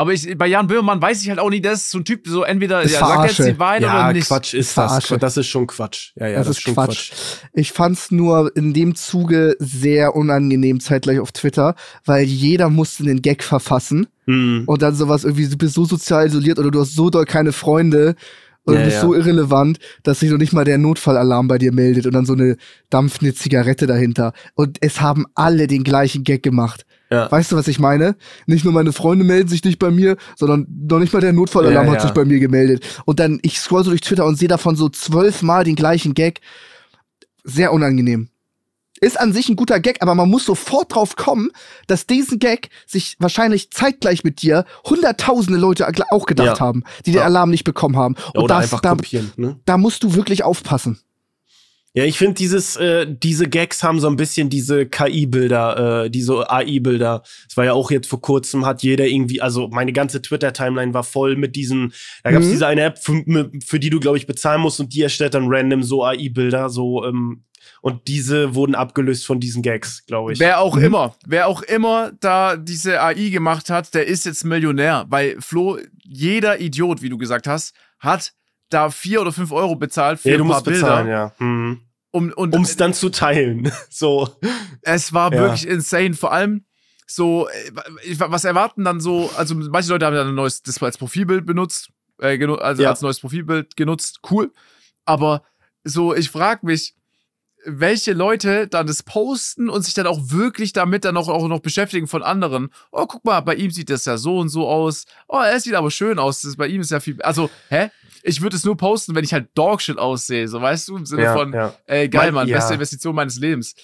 Aber ich, bei Jan Böhmermann weiß ich halt auch nicht, der ist so ein Typ, so entweder Ist ja, sagt er jetzt Verarsche. die Wahrheit Ja, oder nicht. Quatsch ist Ist das. Verarsche. Das ist schon Quatsch. Ja, ja, das, ist schon Quatsch. Ich fand's nur in dem Zuge sehr unangenehm zeitgleich auf Twitter, weil jeder musste einen Gag verfassen Mhm. und dann sowas irgendwie, du bist so sozial isoliert oder du hast so doll keine Freunde oder Ja, du bist ja. so irrelevant, dass sich noch nicht mal der Notfallalarm bei dir meldet und dann so eine dampfende Zigarette dahinter. Und es haben alle den gleichen Gag gemacht. Ja. Weißt du, was ich meine? Nicht nur meine Freunde melden sich nicht bei mir, sondern noch nicht mal der Notfallalarm Ja, hat ja. sich bei mir gemeldet. Und dann, ich scroll so durch Twitter und sehe davon so zwölfmal den gleichen Gag. Sehr unangenehm. Ist an sich ein guter Gag, aber man muss sofort drauf kommen, dass diesen Gag sich wahrscheinlich zeitgleich mit dir hunderttausende Leute auch gedacht Ja. haben, die den Ja. Alarm nicht bekommen haben. Und Oder das, einfach da, kopieren. Ne? da musst du wirklich aufpassen. Ja, ich finde dieses, äh, diese Gags haben so ein bisschen diese KI-Bilder, äh, diese AI-Bilder. Es war ja auch jetzt vor kurzem, hat jeder irgendwie, also meine ganze Twitter-Timeline war voll mit diesen, da gab es Mhm. diese eine App, für, für die du, glaube ich, bezahlen musst und die erstellt dann random so AI-Bilder, so, ähm, und diese wurden abgelöst von diesen Gags, glaube ich. Wer auch Mhm. immer, wer auch immer da diese AI gemacht hat, der ist jetzt Millionär. Weil Flo, jeder Idiot, wie du gesagt hast, hat da vier oder fünf Euro bezahlt für ja, du ein paar musst bezahlen, Bilder. ja. Mhm. Um, es dann zu teilen. so. Es war Ja. wirklich insane. Vor allem so, äh, was erwarten dann so, also manche Leute haben dann ein neues Display als Profilbild benutzt, äh, also Ja. als neues Profilbild genutzt, cool. Aber so, ich frage mich, welche Leute dann das posten und sich dann auch wirklich damit dann auch, auch noch beschäftigen von anderen. Oh, guck mal, bei ihm sieht das ja so und so aus. Oh, er sieht aber schön aus. Das, bei ihm ist ja viel. Also, hä? Ich würde es nur posten, wenn ich halt Dogshit aussehe. So, weißt du, im Sinne Ja, von, ja. ey, geil, Mann, ja. beste Investition meines Lebens.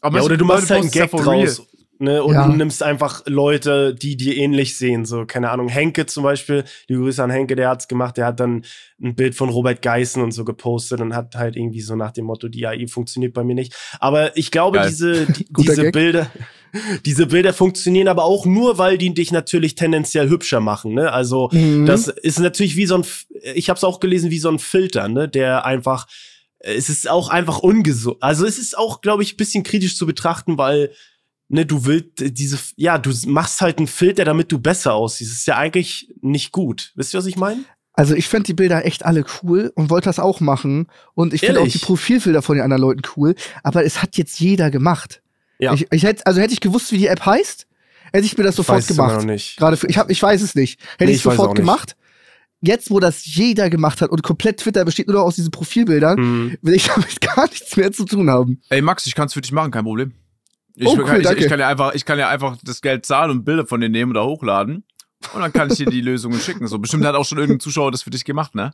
Aber Ja, oder du machst halt einen Gag draus. Ne, und Ja. du nimmst einfach Leute, die dir ähnlich sehen. So, keine Ahnung, Henke zum Beispiel, die Grüße an Henke, der hat's gemacht, der hat dann ein Bild von Robert Geißen und so gepostet und hat halt irgendwie so nach dem Motto, die AI funktioniert bei mir nicht. Aber ich glaube, Geil. diese, die, diese Gag. Bilder, diese Bilder funktionieren aber auch nur, weil die dich natürlich tendenziell hübscher machen. Ne? Also, Mhm. das ist natürlich wie so ein, ich habe es auch gelesen, wie so ein Filter, ne, der einfach, es ist auch einfach ungesund. Also es ist auch, glaube ich, ein bisschen kritisch zu betrachten, weil ne, du willst äh, diese, ja, du machst halt einen Filter, damit du besser aussiehst. Das ist ja eigentlich nicht gut. Wisst ihr, was ich meine? Also ich fand die Bilder echt alle cool und wollte das auch machen. Und ich finde auch die Profilbilder von den anderen Leuten cool. Aber es hat jetzt jeder gemacht. Ja. Ich, ich hätte, also hätte ich gewusst, wie die App heißt, hätte ich mir das sofort Weiß gemacht. noch nicht. Gerade für, ich hab, ich weiß es nicht. Hätte Nee, ich ich sofort nicht. gemacht. Jetzt, wo das jeder gemacht hat und komplett Twitter besteht nur noch aus diesen Profilbildern, Hm. will ich damit gar nichts mehr zu tun haben. Ey, Max, ich kann es für dich machen, kein Problem. Ich, Oh, kann, cool, ich, danke. ich, kann ja einfach, ich kann ja einfach das Geld zahlen und Bilder von dir nehmen oder hochladen. Und dann kann ich dir die Lösungen schicken. So, bestimmt hat auch schon irgendein Zuschauer das für dich gemacht, ne?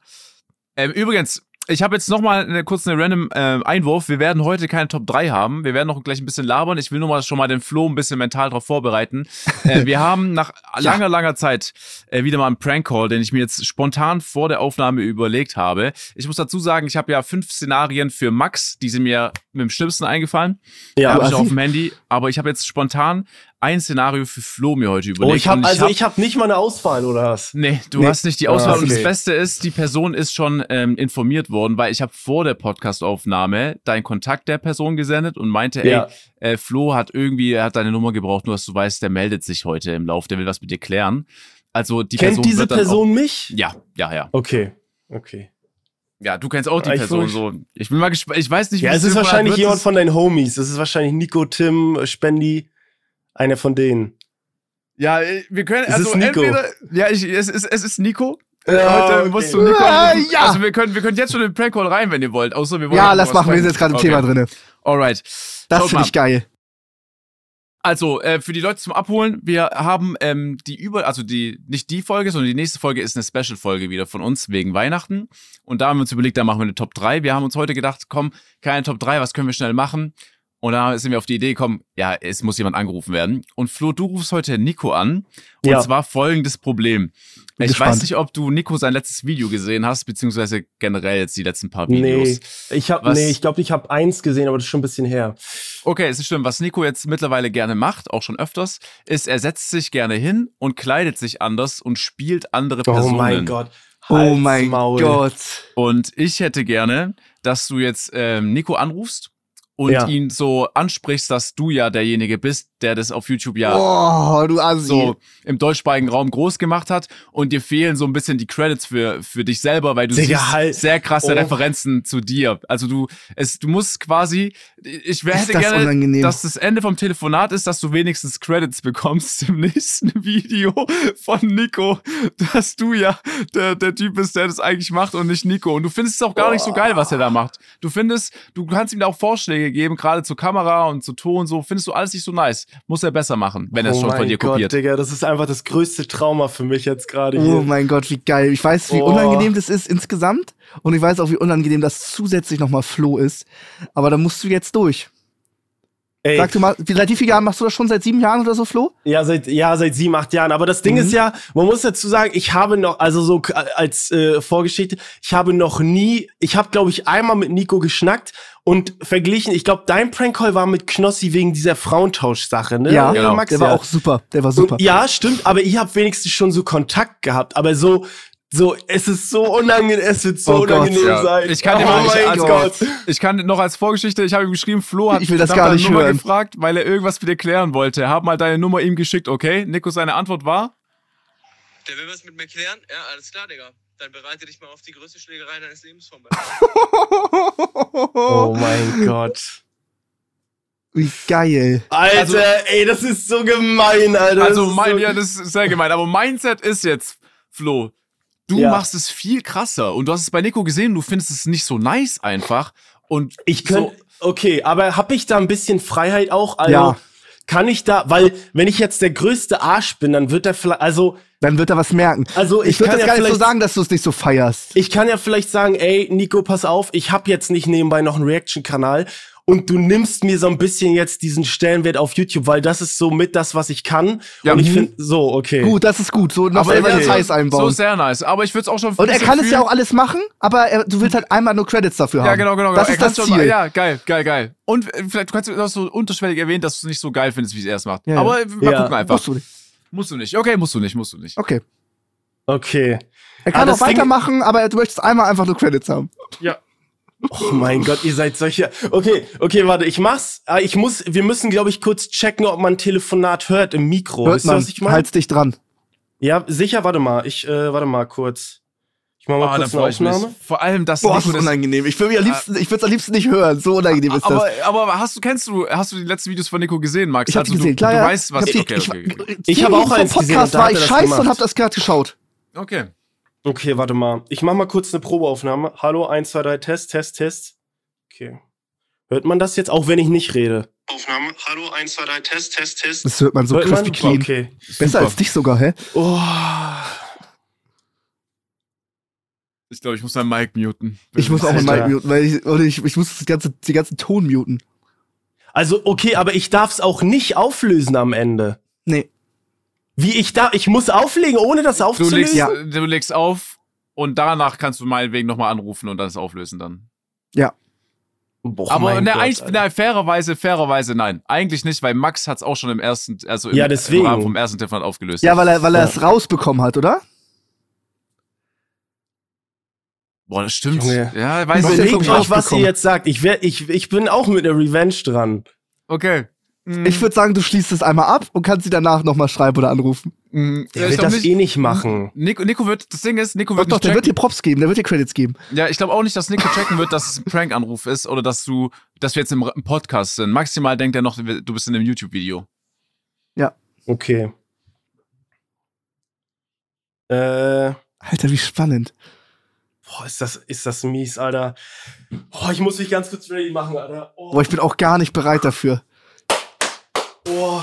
Ähm, übrigens, ich habe jetzt noch mal eine kurze random ähm, Einwurf. Wir werden heute keine Top 3 haben. Wir werden noch gleich ein bisschen labern. Ich will nur mal schon mal den Flo ein bisschen mental darauf vorbereiten. Äh, wir haben nach langer, langer Zeit äh, wieder mal einen Prank-Call, den ich mir jetzt spontan vor der Aufnahme überlegt habe. Ich muss dazu sagen, ich habe ja fünf Szenarien für Max. Die sind mir mit dem Schnipsen eingefallen. Ja, habe ich Assi. auf dem Handy. Aber ich habe jetzt spontan ein Szenario für Flo mir heute überlegt. Oh, ich hab, und also hab- ich habe nicht mal eine Auswahl, oder was? Nee, du Nee. hast nicht die Auswahl. Ah, Und das okay. Beste ist, die Person ist schon ähm, informiert worden, weil ich habe vor der Podcastaufnahme deinen Kontakt der Person gesendet und meinte, Ja. ey, äh, Flo hat irgendwie, er hat deine Nummer gebraucht, nur dass du weißt, der meldet sich heute im Lauf, der will was mit dir klären. Also die Kennt Person diese Person mich? Auch, ja, ja, ja. Okay, okay. Ja, du kennst auch die Ich Person so. Ich bin mal gespannt, ich weiß nicht, Ja, wie es ist wahrscheinlich jemand von deinen Homies. Es ist wahrscheinlich Nico, Tim, Spendi, einer von denen. Ja, äh, wir können, Es also ist Nico. entweder, ja, ich, es, ist, es ist Nico. Ja, Heute okay. musst du Nico anrufen. ja. Also wir können, wir können jetzt schon den Prank-Call rein, wenn ihr wollt. Außer wir wollen Ja, lass machen, wir sind jetzt gerade im Okay. Thema drinne. Alright. Das finde ich geil. Also, äh, für die Leute zum Abholen, wir haben ähm, die über, also die, nicht die Folge, sondern die nächste Folge ist eine Special-Folge wieder von uns wegen Weihnachten. Und da haben wir uns überlegt, da machen wir eine Top 3. Wir haben uns heute gedacht, komm, keine Top 3, was können wir schnell machen? Und da sind wir auf die Idee gekommen, ja, es muss jemand angerufen werden. Und Flo, du rufst heute Nico an. Und Ja. zwar folgendes Problem. Bin ich gespannt. weiß nicht, ob du Nico sein letztes Video gesehen hast, beziehungsweise generell jetzt die letzten paar Videos. Nee, ich habe nee, ich glaube, ich habe eins gesehen, aber das ist schon ein bisschen her. Okay, es ist schlimm. Was Nico jetzt mittlerweile gerne macht, auch schon öfters, ist, er setzt sich gerne hin und kleidet sich anders und spielt andere Oh Personen. mein Gott. Oh Halt's mein Maul. Gott. Und ich hätte gerne, dass du jetzt ähm, Nico anrufst und Ja. ihn so ansprichst, dass du ja derjenige bist, der das auf YouTube ja Oh, du Assi. so im deutschsprachigen Raum groß gemacht hat und dir fehlen so ein bisschen die Credits für, für dich selber, weil du Digga, siehst halt. sehr krasse Oh. Referenzen zu dir. Also du, es, du musst quasi, ich wär- hätte das gerne, unangenehm. dass das Ende vom Telefonat ist, dass du wenigstens Credits bekommst im nächsten Video von Nico, dass du ja der, der Typ bist, der das eigentlich macht und nicht Nico. Und du findest es auch gar nicht so geil, was er da macht. Du findest, du kannst ihm da auch Vorschläge geben, gerade zur Kamera und zu Ton, so findest du alles nicht so nice. Muss er besser machen, wenn er es oh schon von dir Gott, kopiert. Digga, das ist einfach das größte Trauma für mich jetzt gerade hier. Oh mein Gott, wie geil. Ich weiß, wie Oh. unangenehm das ist insgesamt. Und ich weiß auch, wie unangenehm das zusätzlich nochmal Flo ist. Aber da musst du jetzt durch. Ey, Sag du mal, wie, seit wie vielen Jahren machst du das schon? Seit sieben Jahren oder so, Flo? Ja, seit, ja, seit sieben, acht Jahren. Aber das Ding Mhm. ist ja, man muss dazu sagen, ich habe noch, also so als äh, Vorgeschichte, ich habe noch nie, ich habe, glaube ich, einmal mit Nico geschnackt und verglichen, ich glaube, dein Prank-Call war mit Knossi wegen dieser Frauentausch-Sache, ne? Ja, genau. Max, Der war ja. auch super. Der war super. Und, ja, stimmt, aber ich habe wenigstens schon so Kontakt gehabt. Aber so, so, es ist so unangenehm, es wird so Oh Gott, unangenehm Ja. sein. Ich kann dir oh mal, ich, mein also, Gott. ich kann noch als Vorgeschichte, ich habe ihm geschrieben, Flo hat Ich will das nach gar nicht Nummer hören. gefragt, weil er irgendwas mit dir klären wollte. Hab mal deine Nummer ihm geschickt, okay? Nico, seine Antwort war? Der will was mit mir klären? Ja, alles klar, Digga. Dann bereite dich mal auf die größte Schlägerei deines Lebens vor. Oh mein Gott. Wie geil. Alter, Also- ey, das ist so gemein, Alter. Also mein, so ja, das ist sehr gemein. Aber Mindset ist jetzt, Flo, du Ja. machst es viel krasser. Und du hast es bei Nico gesehen, du findest es nicht so nice einfach. Und Ich könnte, so, okay, aber hab ich da ein bisschen Freiheit auch? Also, Ja. kann ich da, weil, wenn ich jetzt der größte Arsch bin, dann wird er vielleicht, also, Dann wird er was merken. also ich, Ich würde kann das ja gar nicht so sagen, dass du es nicht so feierst. ich kann ja vielleicht sagen, ey, Nico, pass auf, ich hab jetzt nicht nebenbei noch einen Reaction-Kanal und du nimmst mir so ein bisschen jetzt diesen Stellenwert auf YouTube, weil das ist so mit das, was ich kann. Ja, und ich mhm. finde, so, okay. Gut, das ist gut. So noch aber selber ja, Details so, so einbauen. sehr nice. Aber ich würde es auch schon Und er kann es ja auch alles machen, aber er, du willst halt einmal nur Credits dafür haben. Ja, genau, genau. Das Er ist das kann's schon- Ziel. Ja, geil, geil, geil. Und äh, vielleicht kannst du auch so unterschwellig erwähnen, dass du es nicht so geil findest, wie es erst macht. Ja, ja. Aber äh, mal Ja. gucken einfach. Musst du nicht. Du. Okay, musst du nicht, musst du nicht. Okay. Okay. Er kann Ah, auch Ding- weitermachen, aber du möchtest einmal einfach nur Credits haben. Oh mein Gott, ihr seid solche. Okay, okay, warte, ich mach's. Ah, Ich muss, wir müssen, glaube ich, kurz checken, ob man ein Telefonat hört im Mikro. Hört man, was ich meine? halt's dich dran. Ja, sicher, warte mal. Ich, äh, warte mal kurz. Ich mach mal Ah, kurz eine ich. Aufnahme. Vor allem, dass Boah, ist das- unangenehm. Ich würde am liebsten, ich würde es am liebsten nicht hören. So unangenehm ist das. Aber, aber hast du, kennst du, hast du die letzten Videos von Nico gesehen, Max? ich habe also gesehen, du, klar, du ja. weißt, was. ich okay, die, okay, okay. Ich zehn hab auch gesehen Podcast und da war ich das scheiße und gemacht. hab das gerade geschaut. okay. Okay, warte mal. Ich mach mal kurz eine Probeaufnahme. Hallo, 1, 2, 3, Test, Test, Test. Okay. Hört man das jetzt, auch wenn ich nicht rede? Aufnahme. Hallo, 1, 2, 3, Test, Test, Test. Das hört man so Hört man? crispy clean. Okay. Besser Super. als dich sogar, hä? Oh. Ich glaube, ich muss mein Mic muten. Ich muss auch Alter. mal muten, weil ich, oder ich, ich muss das ganze, die ganzen Ton muten. Also, okay, aber ich darf's auch nicht auflösen am Ende. Nee. Wie ich da, ich muss auflegen, ohne das Du aufzulösen? legst, Ja. du legst auf und danach kannst du meinetwegen nochmal anrufen und das auflösen dann. Ja. Boah, Aber mein ne, Gott, eigentlich, ne, fairerweise, fairerweise nein. Eigentlich nicht, weil Max hat es auch schon im ersten, also im, Ja, deswegen. im Rahmen vom ersten Telefonat aufgelöst. Ja, weil er, weil er Ja. es rausbekommen hat, oder? Boah, das stimmt. Junge. Ja, weiß Was ich nicht. Euch, was ihr jetzt sagt. Ich, wär, ich, ich bin auch mit der Revenge dran. Okay. Mhm. Ich würde sagen, du schließt es einmal ab und kannst sie danach nochmal schreiben oder anrufen. Mhm. Der Ja, ich wird das eh nicht machen. Nico, Nico wird, das Ding ist, Nico Doch, wird doch, nicht der wird dir Props geben, der wird dir Credits geben. Ja, ich glaube auch nicht, dass Nico checken wird, dass es ein Prank-Anruf ist oder dass du, dass wir jetzt im, Podcast sind. Maximal denkt er noch, du bist in einem YouTube-Video. Okay. Äh, Alter, wie spannend. Boah, ist das, ist das mies, Alter. Boah, ich muss mich ganz kurz ready machen, Alter. Oh, Boah, ich bin auch gar nicht bereit dafür. oh.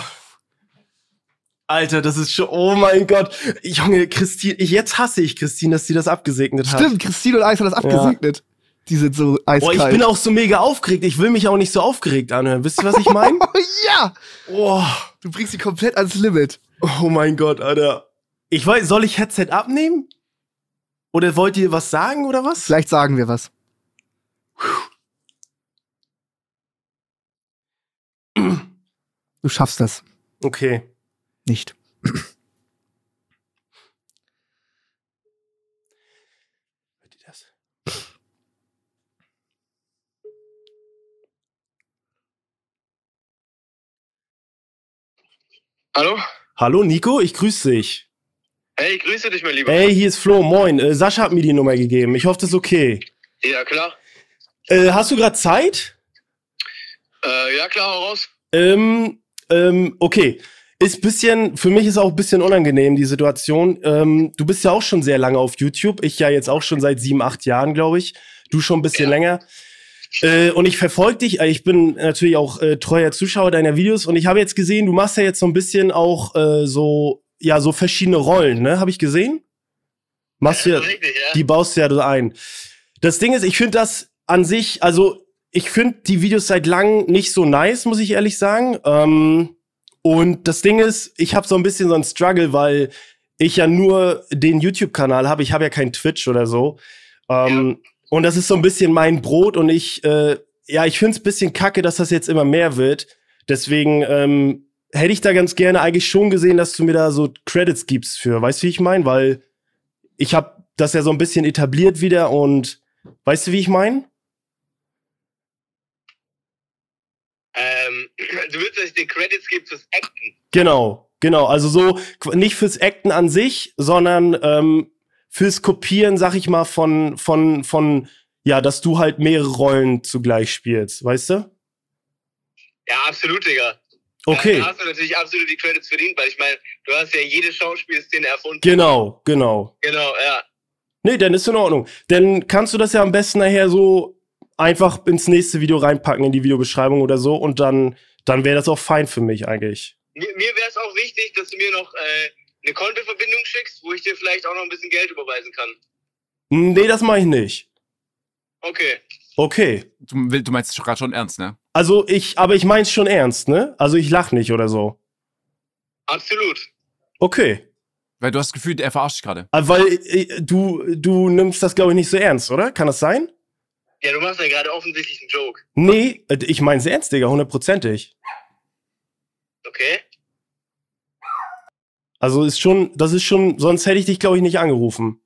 Alter, das ist schon, oh mein Gott. Junge, Christine, ich, jetzt hasse ich Christine, dass sie das abgesegnet hat. Stimmt, Christine und Eis hat das abgesegnet. Die sind so Boah, eiskalt. ich bin auch so mega aufgeregt. Ich will mich auch nicht so aufgeregt anhören. Wisst ihr, was ich meine? oh ja! oh, Du bringst sie komplett ans Limit. oh mein Gott, Alter. Ich weiß, soll ich Headset abnehmen? Oder wollt ihr was sagen oder was? Vielleicht sagen wir was. Du schaffst das Okay. nicht. Hört ihr das? Hallo? Hallo Nico, ich grüße dich. Hey, grüße dich, mein Lieber. Ey, hier ist Flo, moin. Äh, Sascha hat mir die Nummer gegeben. Ich hoffe, das ist okay. Ja, klar. Äh, hast du gerade Zeit? Äh, ja, klar, hau raus. Ähm, ähm, okay. Ist bisschen, für mich ist auch ein bisschen unangenehm, die Situation. Ähm, du bist ja auch schon sehr lange auf YouTube. Ich ja jetzt auch schon seit sieben, acht Jahren, glaube ich. Du schon ein bisschen Ja. länger. Äh, und ich verfolge dich. Äh, Ich bin natürlich auch äh, treuer Zuschauer deiner Videos. Und ich habe jetzt gesehen, du machst ja jetzt so ein bisschen auch äh, so, ja, so verschiedene Rollen, ne? Habe ich gesehen? Machst du ja, ja. die baust du ja da ein. Das Ding ist, ich finde das an sich, also ich finde die Videos seit langem nicht so nice, muss ich ehrlich sagen. Ähm, und das Ding ist, ich habe so ein bisschen so ein Struggle, weil ich ja nur den YouTube-Kanal habe. Ich habe ja kein Twitch oder so. Ähm, Und das ist so ein bisschen mein Brot und ich, äh, ja, ich finde es ein bisschen kacke, dass das jetzt immer mehr wird. Deswegen ähm, hätte ich da ganz gerne eigentlich schon gesehen, dass du mir da so Credits gibst für. Weißt du, wie ich meine? Weil ich habe das ja so ein bisschen etabliert wieder und weißt du, wie ich meine? Ähm, du willst, dass ich dir Credits gebe fürs Acten. Genau, genau. Also so nicht fürs Acten an sich, sondern ähm, fürs Kopieren, sag ich mal, von, von, von, ja, dass du halt mehrere Rollen zugleich spielst, weißt du? Ja, absolut, Digga. Okay, Da hast du natürlich absolut die Credits verdient, weil ich meine, du hast ja jede Schauspielszene erfunden. genau, genau. Genau, ja. Nee, dann ist in Ordnung. Dann kannst du das ja am besten nachher so einfach ins nächste Video reinpacken, in die Videobeschreibung oder so und dann, dann wäre das auch fein für mich eigentlich. Mir, mir wäre es auch wichtig, dass du mir noch äh, eine Kontoverbindung schickst, wo ich dir vielleicht auch noch ein bisschen Geld überweisen kann. Nee, das mache ich nicht. Okay. Okay. Du, will- du meinst gerade schon ernst, ne? Also ich, aber ich mein's schon ernst, ne? Also ich lach nicht oder so. Absolut. Okay. Weil du hast das Gefühl, er verarscht dich gerade. Ah, Weil äh, du, du nimmst das, glaube ich, nicht so ernst, oder? Kann das sein? Ja, du machst ja gerade offensichtlich einen Joke. Nee, äh, ich mein's ernst, Digga, hundertprozentig. Okay? Also ist schon, das ist schon, sonst hätte ich dich, glaube ich, nicht angerufen.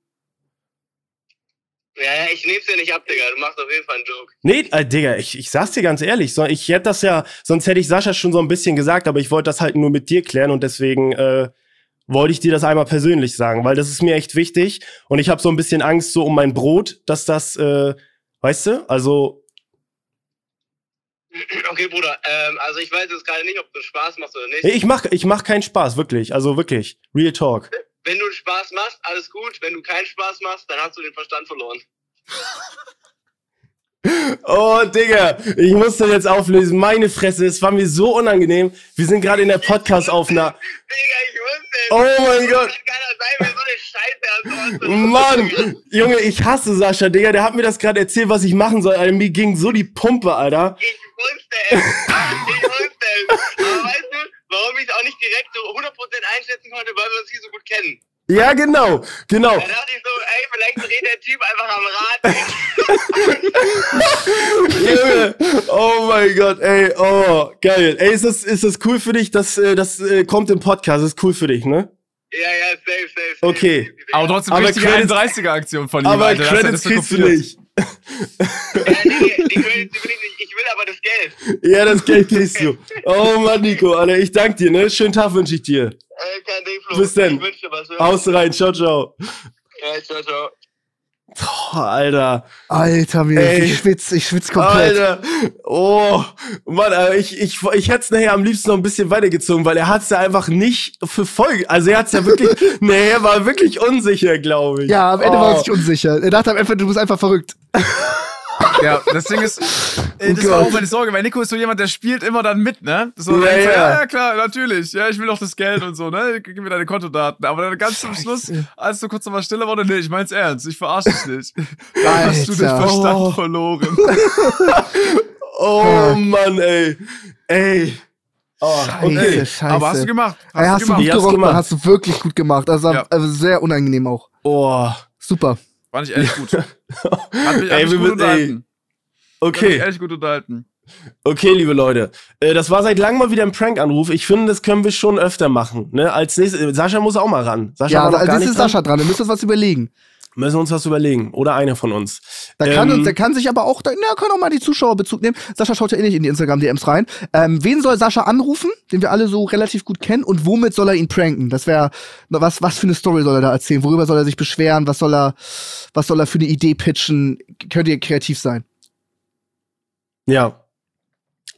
Ja, ja, ich nehm's dir nicht ab, Digga. Du machst auf jeden Fall einen Joke. Nee, äh, Digga, ich, ich sag's dir ganz ehrlich, so, ich hätte das ja, sonst hätte ich Sascha schon so ein bisschen gesagt, aber ich wollte das halt nur mit dir klären und deswegen äh, wollte ich dir das einmal persönlich sagen, weil das ist mir echt wichtig und ich habe so ein bisschen Angst so um mein Brot, dass das, äh, weißt du, also Okay, Bruder. Ähm, also ich weiß jetzt gerade nicht, ob du Spaß machst oder nicht. ich mach, ich mach keinen Spaß, wirklich, also wirklich, Real Talk. Wenn du Spaß machst, alles gut. Wenn du keinen Spaß machst, dann hast du den Verstand verloren. Oh, Digga, ich muss das jetzt auflösen. Meine Fresse, es war mir so unangenehm. Wir sind gerade in der Podcast-Aufnahme. Digga, ich wusste es. Oh mein Gott. Sein, so Scheiße hast Mann, Junge, ich hasse Sascha, Digga. Der hat mir das gerade erzählt, was ich machen soll. Alter, mir ging so die Pumpe, Alter. Ich wusste es. Ich wusste es. Aber weißt warum ich es auch nicht direkt so 100% einschätzen konnte, weil wir uns hier so gut kennen? Ja, genau, genau. Da dachte ich so, ey, vielleicht dreht der Typ einfach am Rad. Junge, oh mein Gott, ey, oh, geil. Ey, ist das, ist das cool für dich? Das, äh, das äh, kommt im Podcast, das ist cool für dich, ne? ja, ja, safe, safe, safe. Okay. Aber trotzdem Aber richtige Credits- 31er-Aktion von ihm. Aber Alter. Das Credits das kriegst du nicht. Ja, nee, die Credits will ich nicht. Geld. Ja, das Geld kriegst du. Oh Mann, Nico, Alter, ich danke dir, ne? Schönen Tag wünsche ich dir. Äh, kein Ding, Flo. Bis denn. Ich wünsche dir was. Haus rein, ciao, ciao. Ja, ciao, ciao. Oh, Alter. Alter, mir, Ey. ich schwitz, ich schwitz komplett. Alter, oh, Mann, ich, ich, ich hätte es nachher am liebsten noch ein bisschen weitergezogen, weil er hat es ja einfach nicht für voll, also er hat es ja wirklich, nee, er war wirklich unsicher, glaube ich. Ja, am Ende war er Oh. sich unsicher. Er dachte am Ende, du bist einfach verrückt. Ja, das Ding ist, äh, das Oh war auch meine Sorge, weil Nico ist so jemand, der spielt immer dann mit, ne? Das war Ja, dann so, ja. ja, ja, klar, natürlich. Ja, ich will auch das Geld und so, ne? Gib mir deine Kontodaten. Aber dann ganz zum Schluss, als du kurz nochmal stiller wurde, nee, ich mein's ernst, ich verarsche dich nicht. Da hast du den. Verstand Oh. verloren. Oh, Mann, ey. Ey. Oh, Scheiße, okay. scheiße. Aber hast du gemacht. Hast Ey, hast du gemacht. gut Ich hab's gerockt, gemacht. Mann, hast du wirklich gut gemacht. Also, Ja. also sehr unangenehm auch. Oh, Super. Fand ich ehrlich gut. Hat mich, Ey, hat mich wir gut unterhalten. Hat mich okay. ehrlich gut unterhalten. Okay, liebe Leute. Äh, das war seit langem mal wieder ein Prank-Anruf. Ich finde, das können wir schon öfter machen. Ne? Als nächstes, Sascha muss auch mal ran. Sascha Ja, war noch also gar ist dran. Sascha dran. Wir müssen uns was überlegen. Müssen wir uns was überlegen. Oder einer von uns. Da kann, Ähm, kann sich aber auch, da na, können auch mal die Zuschauer Bezug nehmen. Sascha schaut ja eh nicht in die Instagram-DMs rein. Ähm, wen soll Sascha anrufen, den wir alle so relativ gut kennen? Und womit soll er ihn pranken? Das wäre, was, was für eine Story soll er da erzählen? Worüber soll er sich beschweren? Was soll er, was soll er für eine Idee pitchen? Könnt ihr kreativ sein? Ja.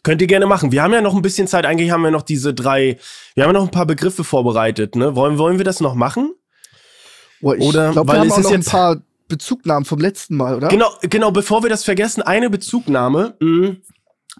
Könnt ihr gerne machen. Wir haben ja noch ein bisschen Zeit. Eigentlich haben wir noch diese drei, wir haben ja noch ein paar Begriffe vorbereitet. Ne? Wollen, wollen wir das noch machen? Boah, ich Oder- glaube, weil wir haben es auch ist noch ein jetzt- paar Bezugnahmen vom letzten Mal, oder? Genau, genau, bevor wir das vergessen, eine Bezugnahme, mh,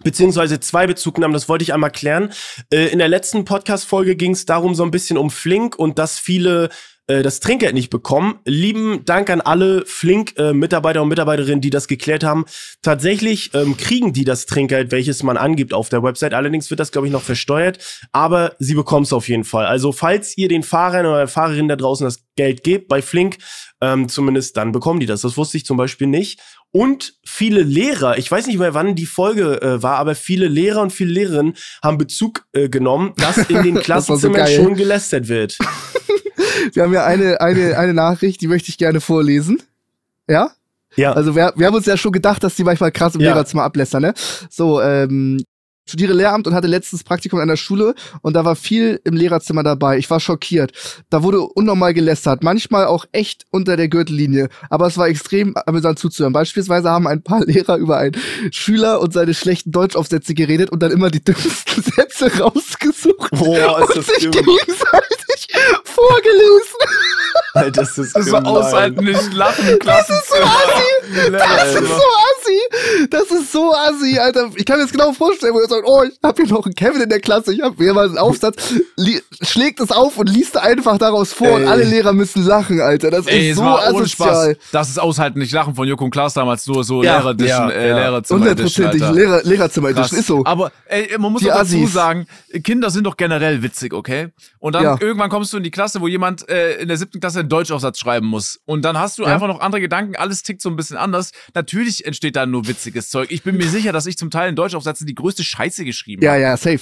beziehungsweise zwei Bezugnahmen, das wollte ich einmal klären. Äh, in der letzten Podcast-Folge ging es darum, so ein bisschen um Flink und dass viele äh, das Trinkgeld nicht bekommen. Lieben Dank an alle Flink-Mitarbeiter und Mitarbeiterinnen, die das geklärt haben. Tatsächlich ähm, kriegen die das Trinkgeld, welches man angibt auf der Website. Allerdings wird das, glaube ich, noch versteuert, aber sie bekommen es auf jeden Fall. Also falls ihr den Fahrern oder Fahrerinnen da draußen das Geld gebt bei Flink, ähm, zumindest dann bekommen die das. Das wusste ich zum Beispiel nicht. Und viele Lehrer, ich weiß nicht mehr, wann die Folge äh, war, aber viele Lehrer und viele Lehrerinnen haben Bezug äh, genommen, dass in den so Klassenzimmern geil. schon gelästert wird. Wir haben ja eine, eine, eine Nachricht, die möchte ich gerne vorlesen. Ja? Ja. Also wir, wir haben uns ja schon gedacht, dass die manchmal krass im Ja. Lehrerzimmer ablästern, ne? So, ähm, studiere Lehramt und hatte letztens Praktikum an der Schule und da war viel im Lehrerzimmer dabei. Ich war schockiert. Da wurde unnormal gelästert, manchmal auch echt unter der Gürtellinie, aber es war extrem amüsant zuzuhören. Beispielsweise haben ein paar Lehrer über einen Schüler und seine schlechten Deutschaufsätze geredet und dann immer die dümmsten Sätze rausgesucht Boah, und sich gegenseitig vorgelesen. Alter, das ist Das war gemein. aushalten, nicht lachen im Klassenzimmer. Das ist so assi. Das ist so assi, Alter. Ich kann mir das genau vorstellen, wo er sagt, oh, ich hab hier noch einen Kevin in der Klasse, ich hab hier mal einen Aufsatz, schlägt es auf und liest einfach daraus vor und Ey. alle Lehrer müssen lachen, Alter. Das Ey, ist so asozial. Das ist aushalten, nicht lachen von Joko und Klaas damals, so, so Ja, Lehrer ja, äh, ja. Lehrerzimmer Hundertprozentig. Lehrer, Lehrerzimmer ist so. Aber ey, man muss Die auch dazu Assis. sagen, Kinder sind doch generell witzig, okay? Und dann Ja. irgendwann kommst du in die Klasse, wo jemand äh, in der siebten Klasse einen Deutschaufsatz schreiben muss. Und dann hast du Ja. einfach noch andere Gedanken, alles tickt so ein bisschen anders. Natürlich entsteht da nur witziges Zeug. Ich bin mir sicher, dass ich zum Teil in Deutschaufsätzen die größte Scheiße geschrieben Ja, habe. ja, safe.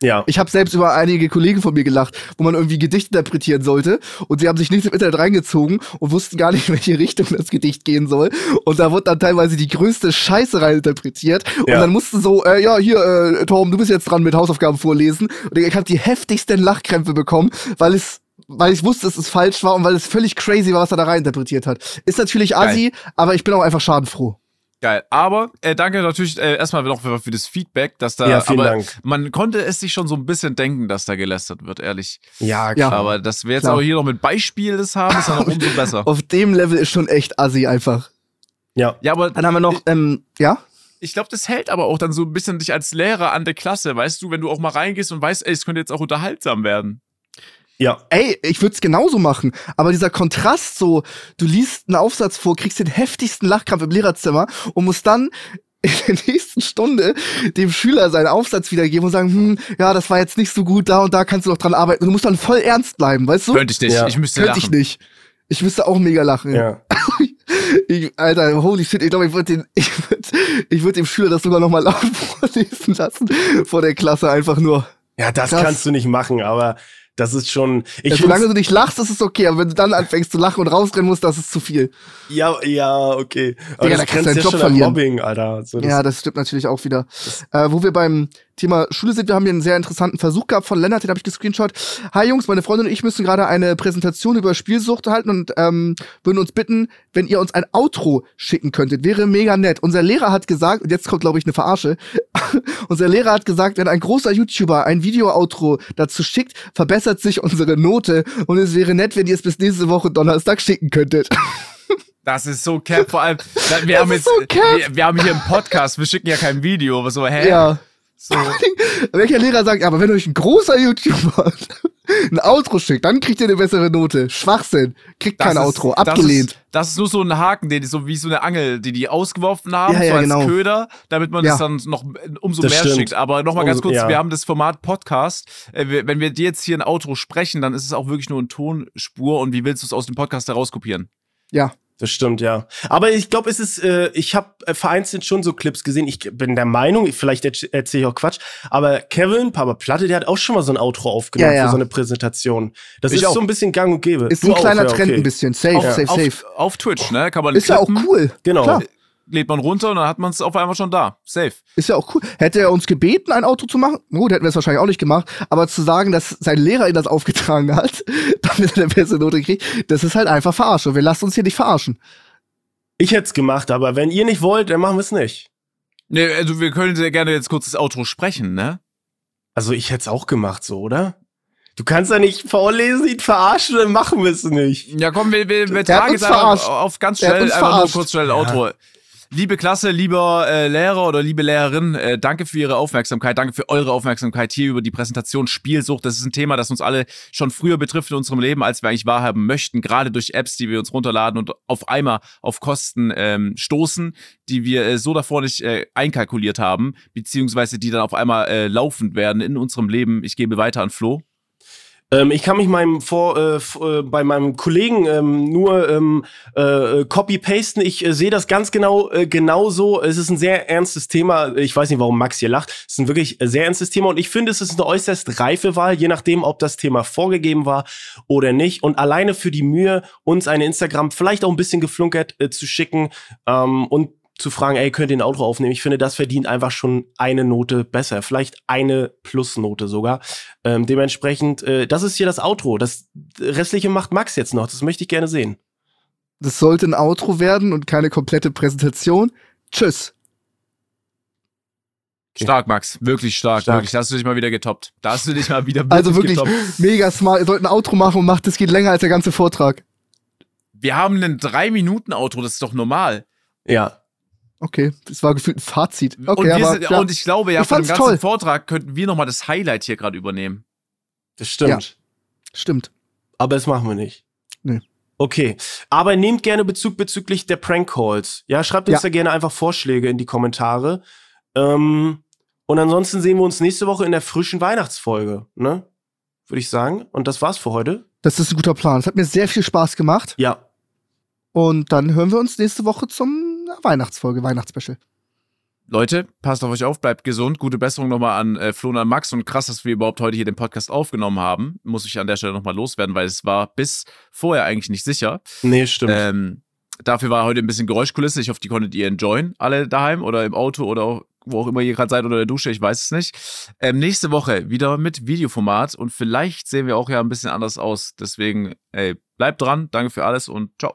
Ja. Ich habe selbst über einige Kollegen von mir gelacht, wo man irgendwie Gedicht interpretieren sollte und sie haben sich nicht im Internet reingezogen und wussten gar nicht, in welche Richtung das Gedicht gehen soll. Und da wurde dann teilweise die größte Scheiße reininterpretiert und Ja. dann mussten so, äh, ja, hier, äh, Tom, du bist jetzt dran mit Hausaufgaben vorlesen. Und ich habe die heftigsten Lachkrämpfe bekommen, weil es weil ich wusste, dass es falsch war und weil es völlig crazy war, was er da reininterpretiert hat. Ist natürlich assi, aber ich bin auch einfach schadenfroh. Geil. Aber äh, danke natürlich äh, erstmal noch für, für das Feedback, dass da. Ja, vielen aber Dank. Man konnte es sich schon so ein bisschen denken, dass da gelästert wird, ehrlich. Ja, Ja. Aber dass wir jetzt Klar. auch hier noch mit Beispiel das haben, ist dann noch umso besser. Auf dem Level ist schon echt assi einfach. Ja. Ja, aber Dann haben wir noch, ähm, ja? Ich glaube, das hält aber auch dann so ein bisschen dich als Lehrer an der Klasse, weißt du, wenn du auch mal reingehst und weißt, ey, es könnte jetzt auch unterhaltsam werden. Ja. Ey, ich würde es genauso machen, aber dieser Kontrast so, du liest einen Aufsatz vor, kriegst den heftigsten Lachkrampf im Lehrerzimmer und musst dann in der nächsten Stunde dem Schüler seinen Aufsatz wiedergeben und sagen, hm, ja, das war jetzt nicht so gut, da und da kannst du noch dran arbeiten. Und du musst dann voll ernst bleiben, weißt du? Könnte ich nicht. Ja. Ich müsste Könnte lachen. ich nicht. Ich müsste auch mega lachen. Ja. Ich, Alter, holy shit, ich glaube, ich würde den, ich würd, ich würd dem Schüler das sogar nochmal laut vorlesen lassen vor der Klasse einfach nur. Ja, das Krass. kannst du nicht machen, aber das ist schon. Ich Ja, solange du nicht lachst, ist es okay, aber wenn du dann anfängst zu lachen und rausrennen musst, das ist zu viel. Ja, ja, okay. Aber Digga, da das kannst du deinen ja Job verlieren. Mobbing, Alter. So, das, Ja, das stimmt natürlich auch wieder. Äh, wo wir beim Thema Schule sind, wir haben hier einen sehr interessanten Versuch gehabt von Lennart, den habe ich gescreenshot. Hi Jungs, meine Freundin und ich müssen gerade eine Präsentation über Spielsucht halten und ähm, würden uns bitten, wenn ihr uns ein Outro schicken könntet. Wäre mega nett. Unser Lehrer hat gesagt, und jetzt kommt, glaube ich, eine Verarsche, unser Lehrer hat gesagt, wenn ein großer YouTuber ein Video-Outro dazu schickt, verbessert sich unsere Note und es wäre nett, wenn ihr es bis nächste Woche Donnerstag schicken könntet. Das ist so cap, vor allem, wir haben jetzt, so wir, wir haben hier einen Podcast, wir schicken ja kein Video, aber so, hä? ja. So. Welcher Lehrer sagt, aber wenn euch ein großer YouTuber ein Outro schickt, dann kriegt ihr eine bessere Note. Schwachsinn. Kriegt kein Das ist- Outro. das Abgelehnt. Ist, das ist nur so ein Haken, den so wie so eine Angel, die die ausgeworfen haben, Ja, so ja, als genau. Köder, damit man Ja. das dann noch umso Das mehr stimmt. schickt. Aber nochmal ganz Umso- kurz, ja. wir haben das Format Podcast. Äh, wenn wir dir jetzt hier ein Outro sprechen, dann ist es auch wirklich nur eine Tonspur. Und wie willst du es aus dem Podcast herauskopieren? Ja. Das stimmt, ja. Aber ich glaube, es ist, äh, ich habe äh, vereinzelt schon so Clips gesehen. Ich bin der Meinung, vielleicht erzähle ich auch Quatsch, aber Kevin, Papa Platte, der hat auch schon mal so ein Outro aufgenommen Ja, ja. für so eine Präsentation. Das Ich ist auch. so ein bisschen gang und gäbe. Ist Du ein auch, kleiner ja, Trend okay. ein bisschen. Safe, auf, safe, safe. Auf, auf Twitch, ne? Kann man Ist ja auch cool. Genau. Klar. Lädt man runter und dann hat man es auf einmal schon da. Safe. Ist ja auch cool. Hätte er uns gebeten, ein Auto zu machen? Gut, hätten wir es wahrscheinlich auch nicht gemacht. Aber zu sagen, dass sein Lehrer ihn das aufgetragen hat, damit er eine bessere Note kriegt, das ist halt einfach Verarsche. Wir lassen uns hier nicht verarschen. Ich hätte es gemacht, aber wenn ihr nicht wollt, dann machen wir es nicht. Ne, also wir können sehr gerne jetzt kurz das Outro sprechen, ne? Also ich hätte es auch gemacht, so, oder? Du kannst ja nicht vorlesen, ihn verarschen, dann machen wir es nicht. Ja, komm, wir, wir, wir tragen jetzt einfach verarscht. auf ganz schnell, einfach verarscht. nur kurz schnell Outro. Liebe Klasse, lieber äh, Lehrer oder liebe Lehrerin, äh, danke für Ihre Aufmerksamkeit, danke für eure Aufmerksamkeit hier über die Präsentation Spielsucht. Das ist ein Thema, das uns alle schon früher betrifft in unserem Leben, als wir eigentlich wahrhaben möchten, gerade durch Apps, die wir uns runterladen und auf einmal auf Kosten ähm, stoßen, die wir äh, so davor nicht äh, einkalkuliert haben, beziehungsweise die dann auf einmal äh, laufend werden in unserem Leben. Ich gebe weiter an Flo. Ähm, ich kann mich meinem vor, äh, äh, bei meinem Kollegen ähm, nur ähm, äh, copy-pasten. Ich äh, sehe das ganz genau äh, genauso. Es ist ein sehr ernstes Thema. Ich weiß nicht, warum Max hier lacht. Es ist ein wirklich äh, sehr ernstes Thema und ich finde, es ist eine äußerst reife Wahl, je nachdem, ob das Thema vorgegeben war oder nicht. Und alleine für die Mühe, uns eine Instagram vielleicht auch ein bisschen geflunkert äh, zu schicken ähm, und zu fragen, ey, könnt ihr ein Outro aufnehmen? Ich finde, das verdient einfach schon eine Note besser. Vielleicht eine Plusnote sogar. Ähm, dementsprechend, äh, das ist hier das Outro. Das restliche macht Max jetzt noch. Das möchte ich gerne sehen. Das sollte ein Outro werden und keine komplette Präsentation. Tschüss. Stark, Max. Wirklich stark. Stark. Wirklich. Da hast du dich mal wieder getoppt. Da hast du dich mal wieder Also wirklich getoppt. mega smart. Ihr sollt ein Outro machen und macht, das geht länger als der ganze Vortrag. Wir haben einen 3-Minuten-Outro, das ist doch normal. Ja. Okay, das war gefühlt ein Fazit. Okay, und, wir aber, sind, ja. und ich glaube, ja, Ich von dem ganzen toll. Vortrag könnten wir nochmal das Highlight hier gerade übernehmen. Das stimmt. Stimmt. Aber das machen wir nicht. Nee. Okay. Aber nehmt gerne Bezug bezüglich der Prank Calls. Ja, schreibt uns Ja. da gerne einfach Vorschläge in die Kommentare. Ähm, und ansonsten sehen wir uns nächste Woche in der frischen Weihnachtsfolge, ne? Würde ich sagen. Und das war's für heute. Das ist ein guter Plan. Es hat mir sehr viel Spaß gemacht. Ja. Und dann hören wir uns nächste Woche zum Weihnachtsfolge, Weihnachtsspecial. Leute, passt auf euch auf, bleibt gesund. Gute Besserung nochmal an äh, Flo und an Max. Und krass, dass wir überhaupt heute hier den Podcast aufgenommen haben. Muss ich an der Stelle nochmal loswerden, weil es war bis vorher eigentlich nicht sicher. Nee, stimmt. Ähm, dafür war heute ein bisschen Geräuschkulisse. Ich hoffe, die konntet ihr enjoyen, alle daheim oder im Auto oder auch, wo auch immer ihr gerade seid oder in der Dusche, ich weiß es nicht. Ähm, nächste Woche wieder mit Videoformat und vielleicht sehen wir auch ja ein bisschen anders aus. Deswegen, ey, bleibt dran. Danke für alles und ciao.